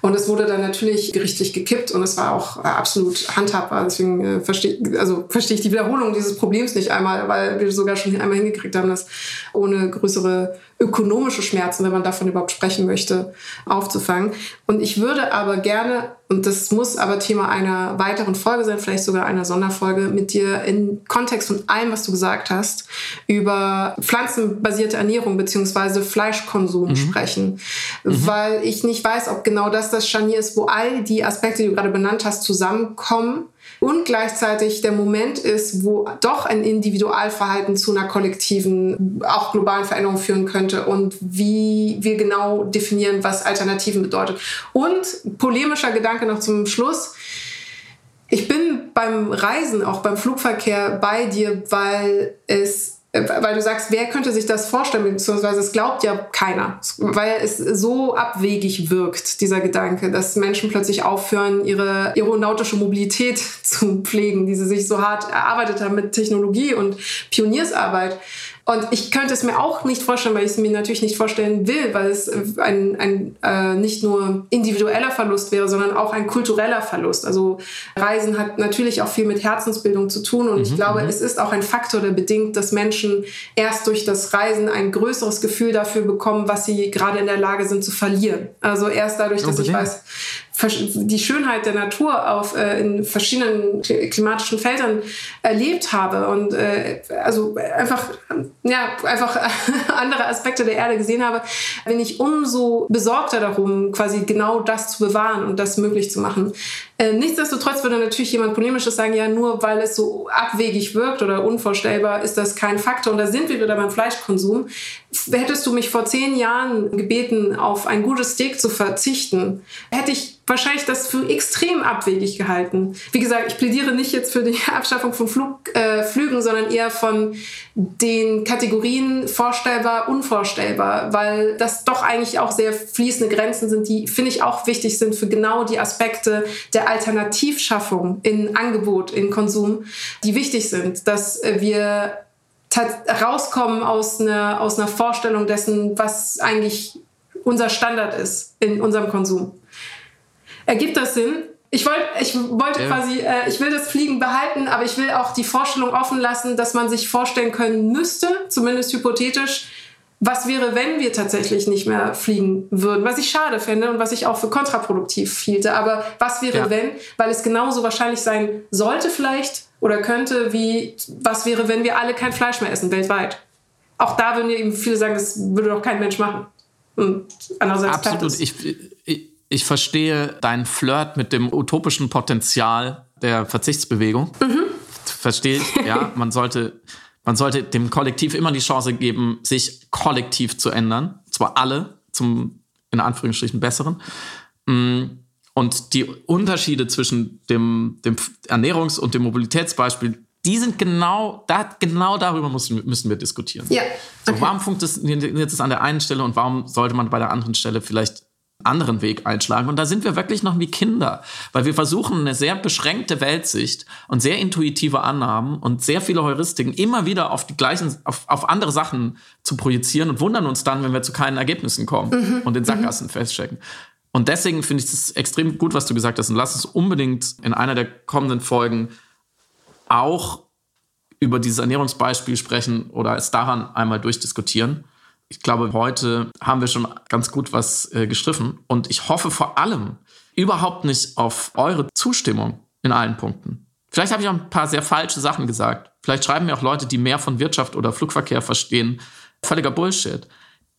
Und es wurde dann natürlich gerichtlich gekippt und es war auch absolut handhabbar. Deswegen äh, verstehe also versteh ich die Wiederholung dieses Problems nicht einmal, weil wir sogar schon einmal hingekriegt haben, das ohne größere ökonomische Schmerzen, wenn man davon überhaupt sprechen möchte, aufzufangen. Und ich würde aber gerne, und das muss aber Thema einer weiteren Folge sein, vielleicht sogar einer Sonderfolge, mit dir in Kontext von allem, was du gesagt hast, über pflanzenbasierte Ernährung beziehungsweise Fleischkonsum mhm. sprechen. Mhm. Weil ich nicht weiß, ob genau das das Scharnier ist, wo all die Aspekte, die du gerade benannt hast, zusammenkommen und gleichzeitig der Moment ist, wo doch ein Individualverhalten zu einer kollektiven, auch globalen Veränderung führen könnte und wie wir genau definieren, was Alternativen bedeutet. Und polemischer Gedanke noch zum Schluss. Ich bin beim Reisen, auch beim Flugverkehr bei dir, weil es weil du sagst, wer könnte sich das vorstellen, beziehungsweise es glaubt ja keiner, weil es so abwegig wirkt, dieser Gedanke, dass Menschen plötzlich aufhören, ihre aeronautische Mobilität zu pflegen, die sie sich so hart erarbeitet haben mit Technologie und Pioniersarbeit. Und ich könnte es mir auch nicht vorstellen, weil ich es mir natürlich nicht vorstellen will, weil es ein, ein äh, nicht nur individueller Verlust wäre, sondern auch ein kultureller Verlust. Also Reisen hat natürlich auch viel mit Herzensbildung zu tun. Und mhm, ich glaube, mhm. es ist auch ein Faktor, der bedingt, dass Menschen erst durch das Reisen ein größeres Gefühl dafür bekommen, was sie gerade in der Lage sind zu verlieren. Also erst dadurch, dass ich weiß, die Schönheit der Natur auf, äh, in verschiedenen klimatischen Feldern erlebt habe und äh, also einfach, ja, einfach andere Aspekte der Erde gesehen habe, bin ich umso besorgter darum, quasi genau das zu bewahren und das möglich zu machen. Äh, nichtsdestotrotz würde natürlich jemand polemisches sagen, ja, nur weil es so abwegig wirkt oder unvorstellbar, ist das kein Faktor. Und da sind wir wieder beim Fleischkonsum. Hättest du mich vor zehn Jahren gebeten, auf ein gutes Steak zu verzichten, hätte ich wahrscheinlich das für extrem abwegig gehalten. Wie gesagt, ich plädiere nicht jetzt für die Abschaffung von Flug, äh, Flügen, sondern eher von den Kategorien vorstellbar, unvorstellbar, weil das doch eigentlich auch sehr fließende Grenzen sind, die, finde ich, auch wichtig sind für genau die Aspekte der Alternativschaffung in Angebot, in Konsum, die wichtig sind, dass wir rauskommen aus einer, aus einer Vorstellung dessen, was eigentlich unser Standard ist in unserem Konsum. Ergibt das Sinn? Ich, wollt, ich wollte ja. quasi, äh, ich will das Fliegen behalten, aber ich will auch die Vorstellung offen lassen, dass man sich vorstellen können müsste, zumindest hypothetisch, was wäre, wenn wir tatsächlich nicht mehr fliegen würden? Was ich schade fände und was ich auch für kontraproduktiv hielte. Aber was wäre, ja. wenn? Weil es genauso wahrscheinlich sein sollte vielleicht oder könnte, wie was wäre, wenn wir alle kein Fleisch mehr essen weltweit. Auch da würden eben viele sagen, das würde doch kein Mensch machen. Und
andererseits Absolut. Ich, ich, ich verstehe deinen Flirt mit dem utopischen Potenzial der Verzichtsbewegung. Mhm. Verstehe ich, ja. Man sollte man sollte dem Kollektiv immer die Chance geben, sich kollektiv zu ändern. Zwar alle zum, in Anführungsstrichen, besseren. Mm, und die Unterschiede zwischen dem, dem Ernährungs- und dem Mobilitätsbeispiel, die sind genau, da, genau darüber müssen, müssen wir diskutieren.
Ja. Okay.
So, warum funktioniert es an der einen Stelle und warum sollte man bei der anderen Stelle vielleicht anderen Weg einschlagen. Und da sind wir wirklich noch wie Kinder, weil wir versuchen, eine sehr beschränkte Weltsicht und sehr intuitive Annahmen und sehr viele Heuristiken immer wieder auf die gleichen, auf, auf andere Sachen zu projizieren und wundern uns dann, wenn wir zu keinen Ergebnissen kommen mhm. und in Sackgassen mhm. feststecken. Und deswegen finde ich es extrem gut, was du gesagt hast. Und lass uns unbedingt in einer der kommenden Folgen auch über dieses Ernährungsbeispiel sprechen oder es daran einmal durchdiskutieren ich glaube, heute haben wir schon ganz gut was äh, gestriffen. Und ich hoffe vor allem überhaupt nicht auf eure Zustimmung in allen Punkten. Vielleicht habe ich auch ein paar sehr falsche Sachen gesagt. Vielleicht schreiben mir auch Leute, die mehr von Wirtschaft oder Flugverkehr verstehen. Völliger Bullshit.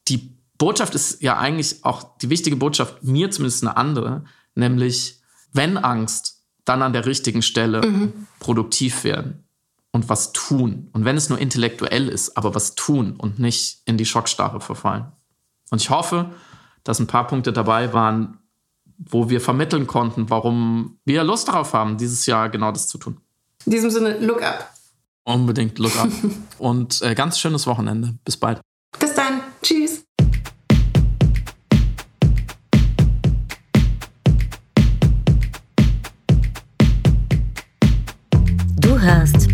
Die Botschaft ist ja eigentlich auch die wichtige Botschaft, mir zumindest eine andere, nämlich, wenn Angst, dann an der richtigen Stelle mhm. produktiv werden und was tun. Und wenn es nur intellektuell ist, aber was tun und nicht in die Schockstarre verfallen. Und ich hoffe, dass ein paar Punkte dabei waren, wo wir vermitteln konnten, warum wir Lust darauf haben, dieses Jahr genau das zu tun.
In diesem Sinne, look up.
Unbedingt look up. und äh, ganz schönes Wochenende. Bis bald.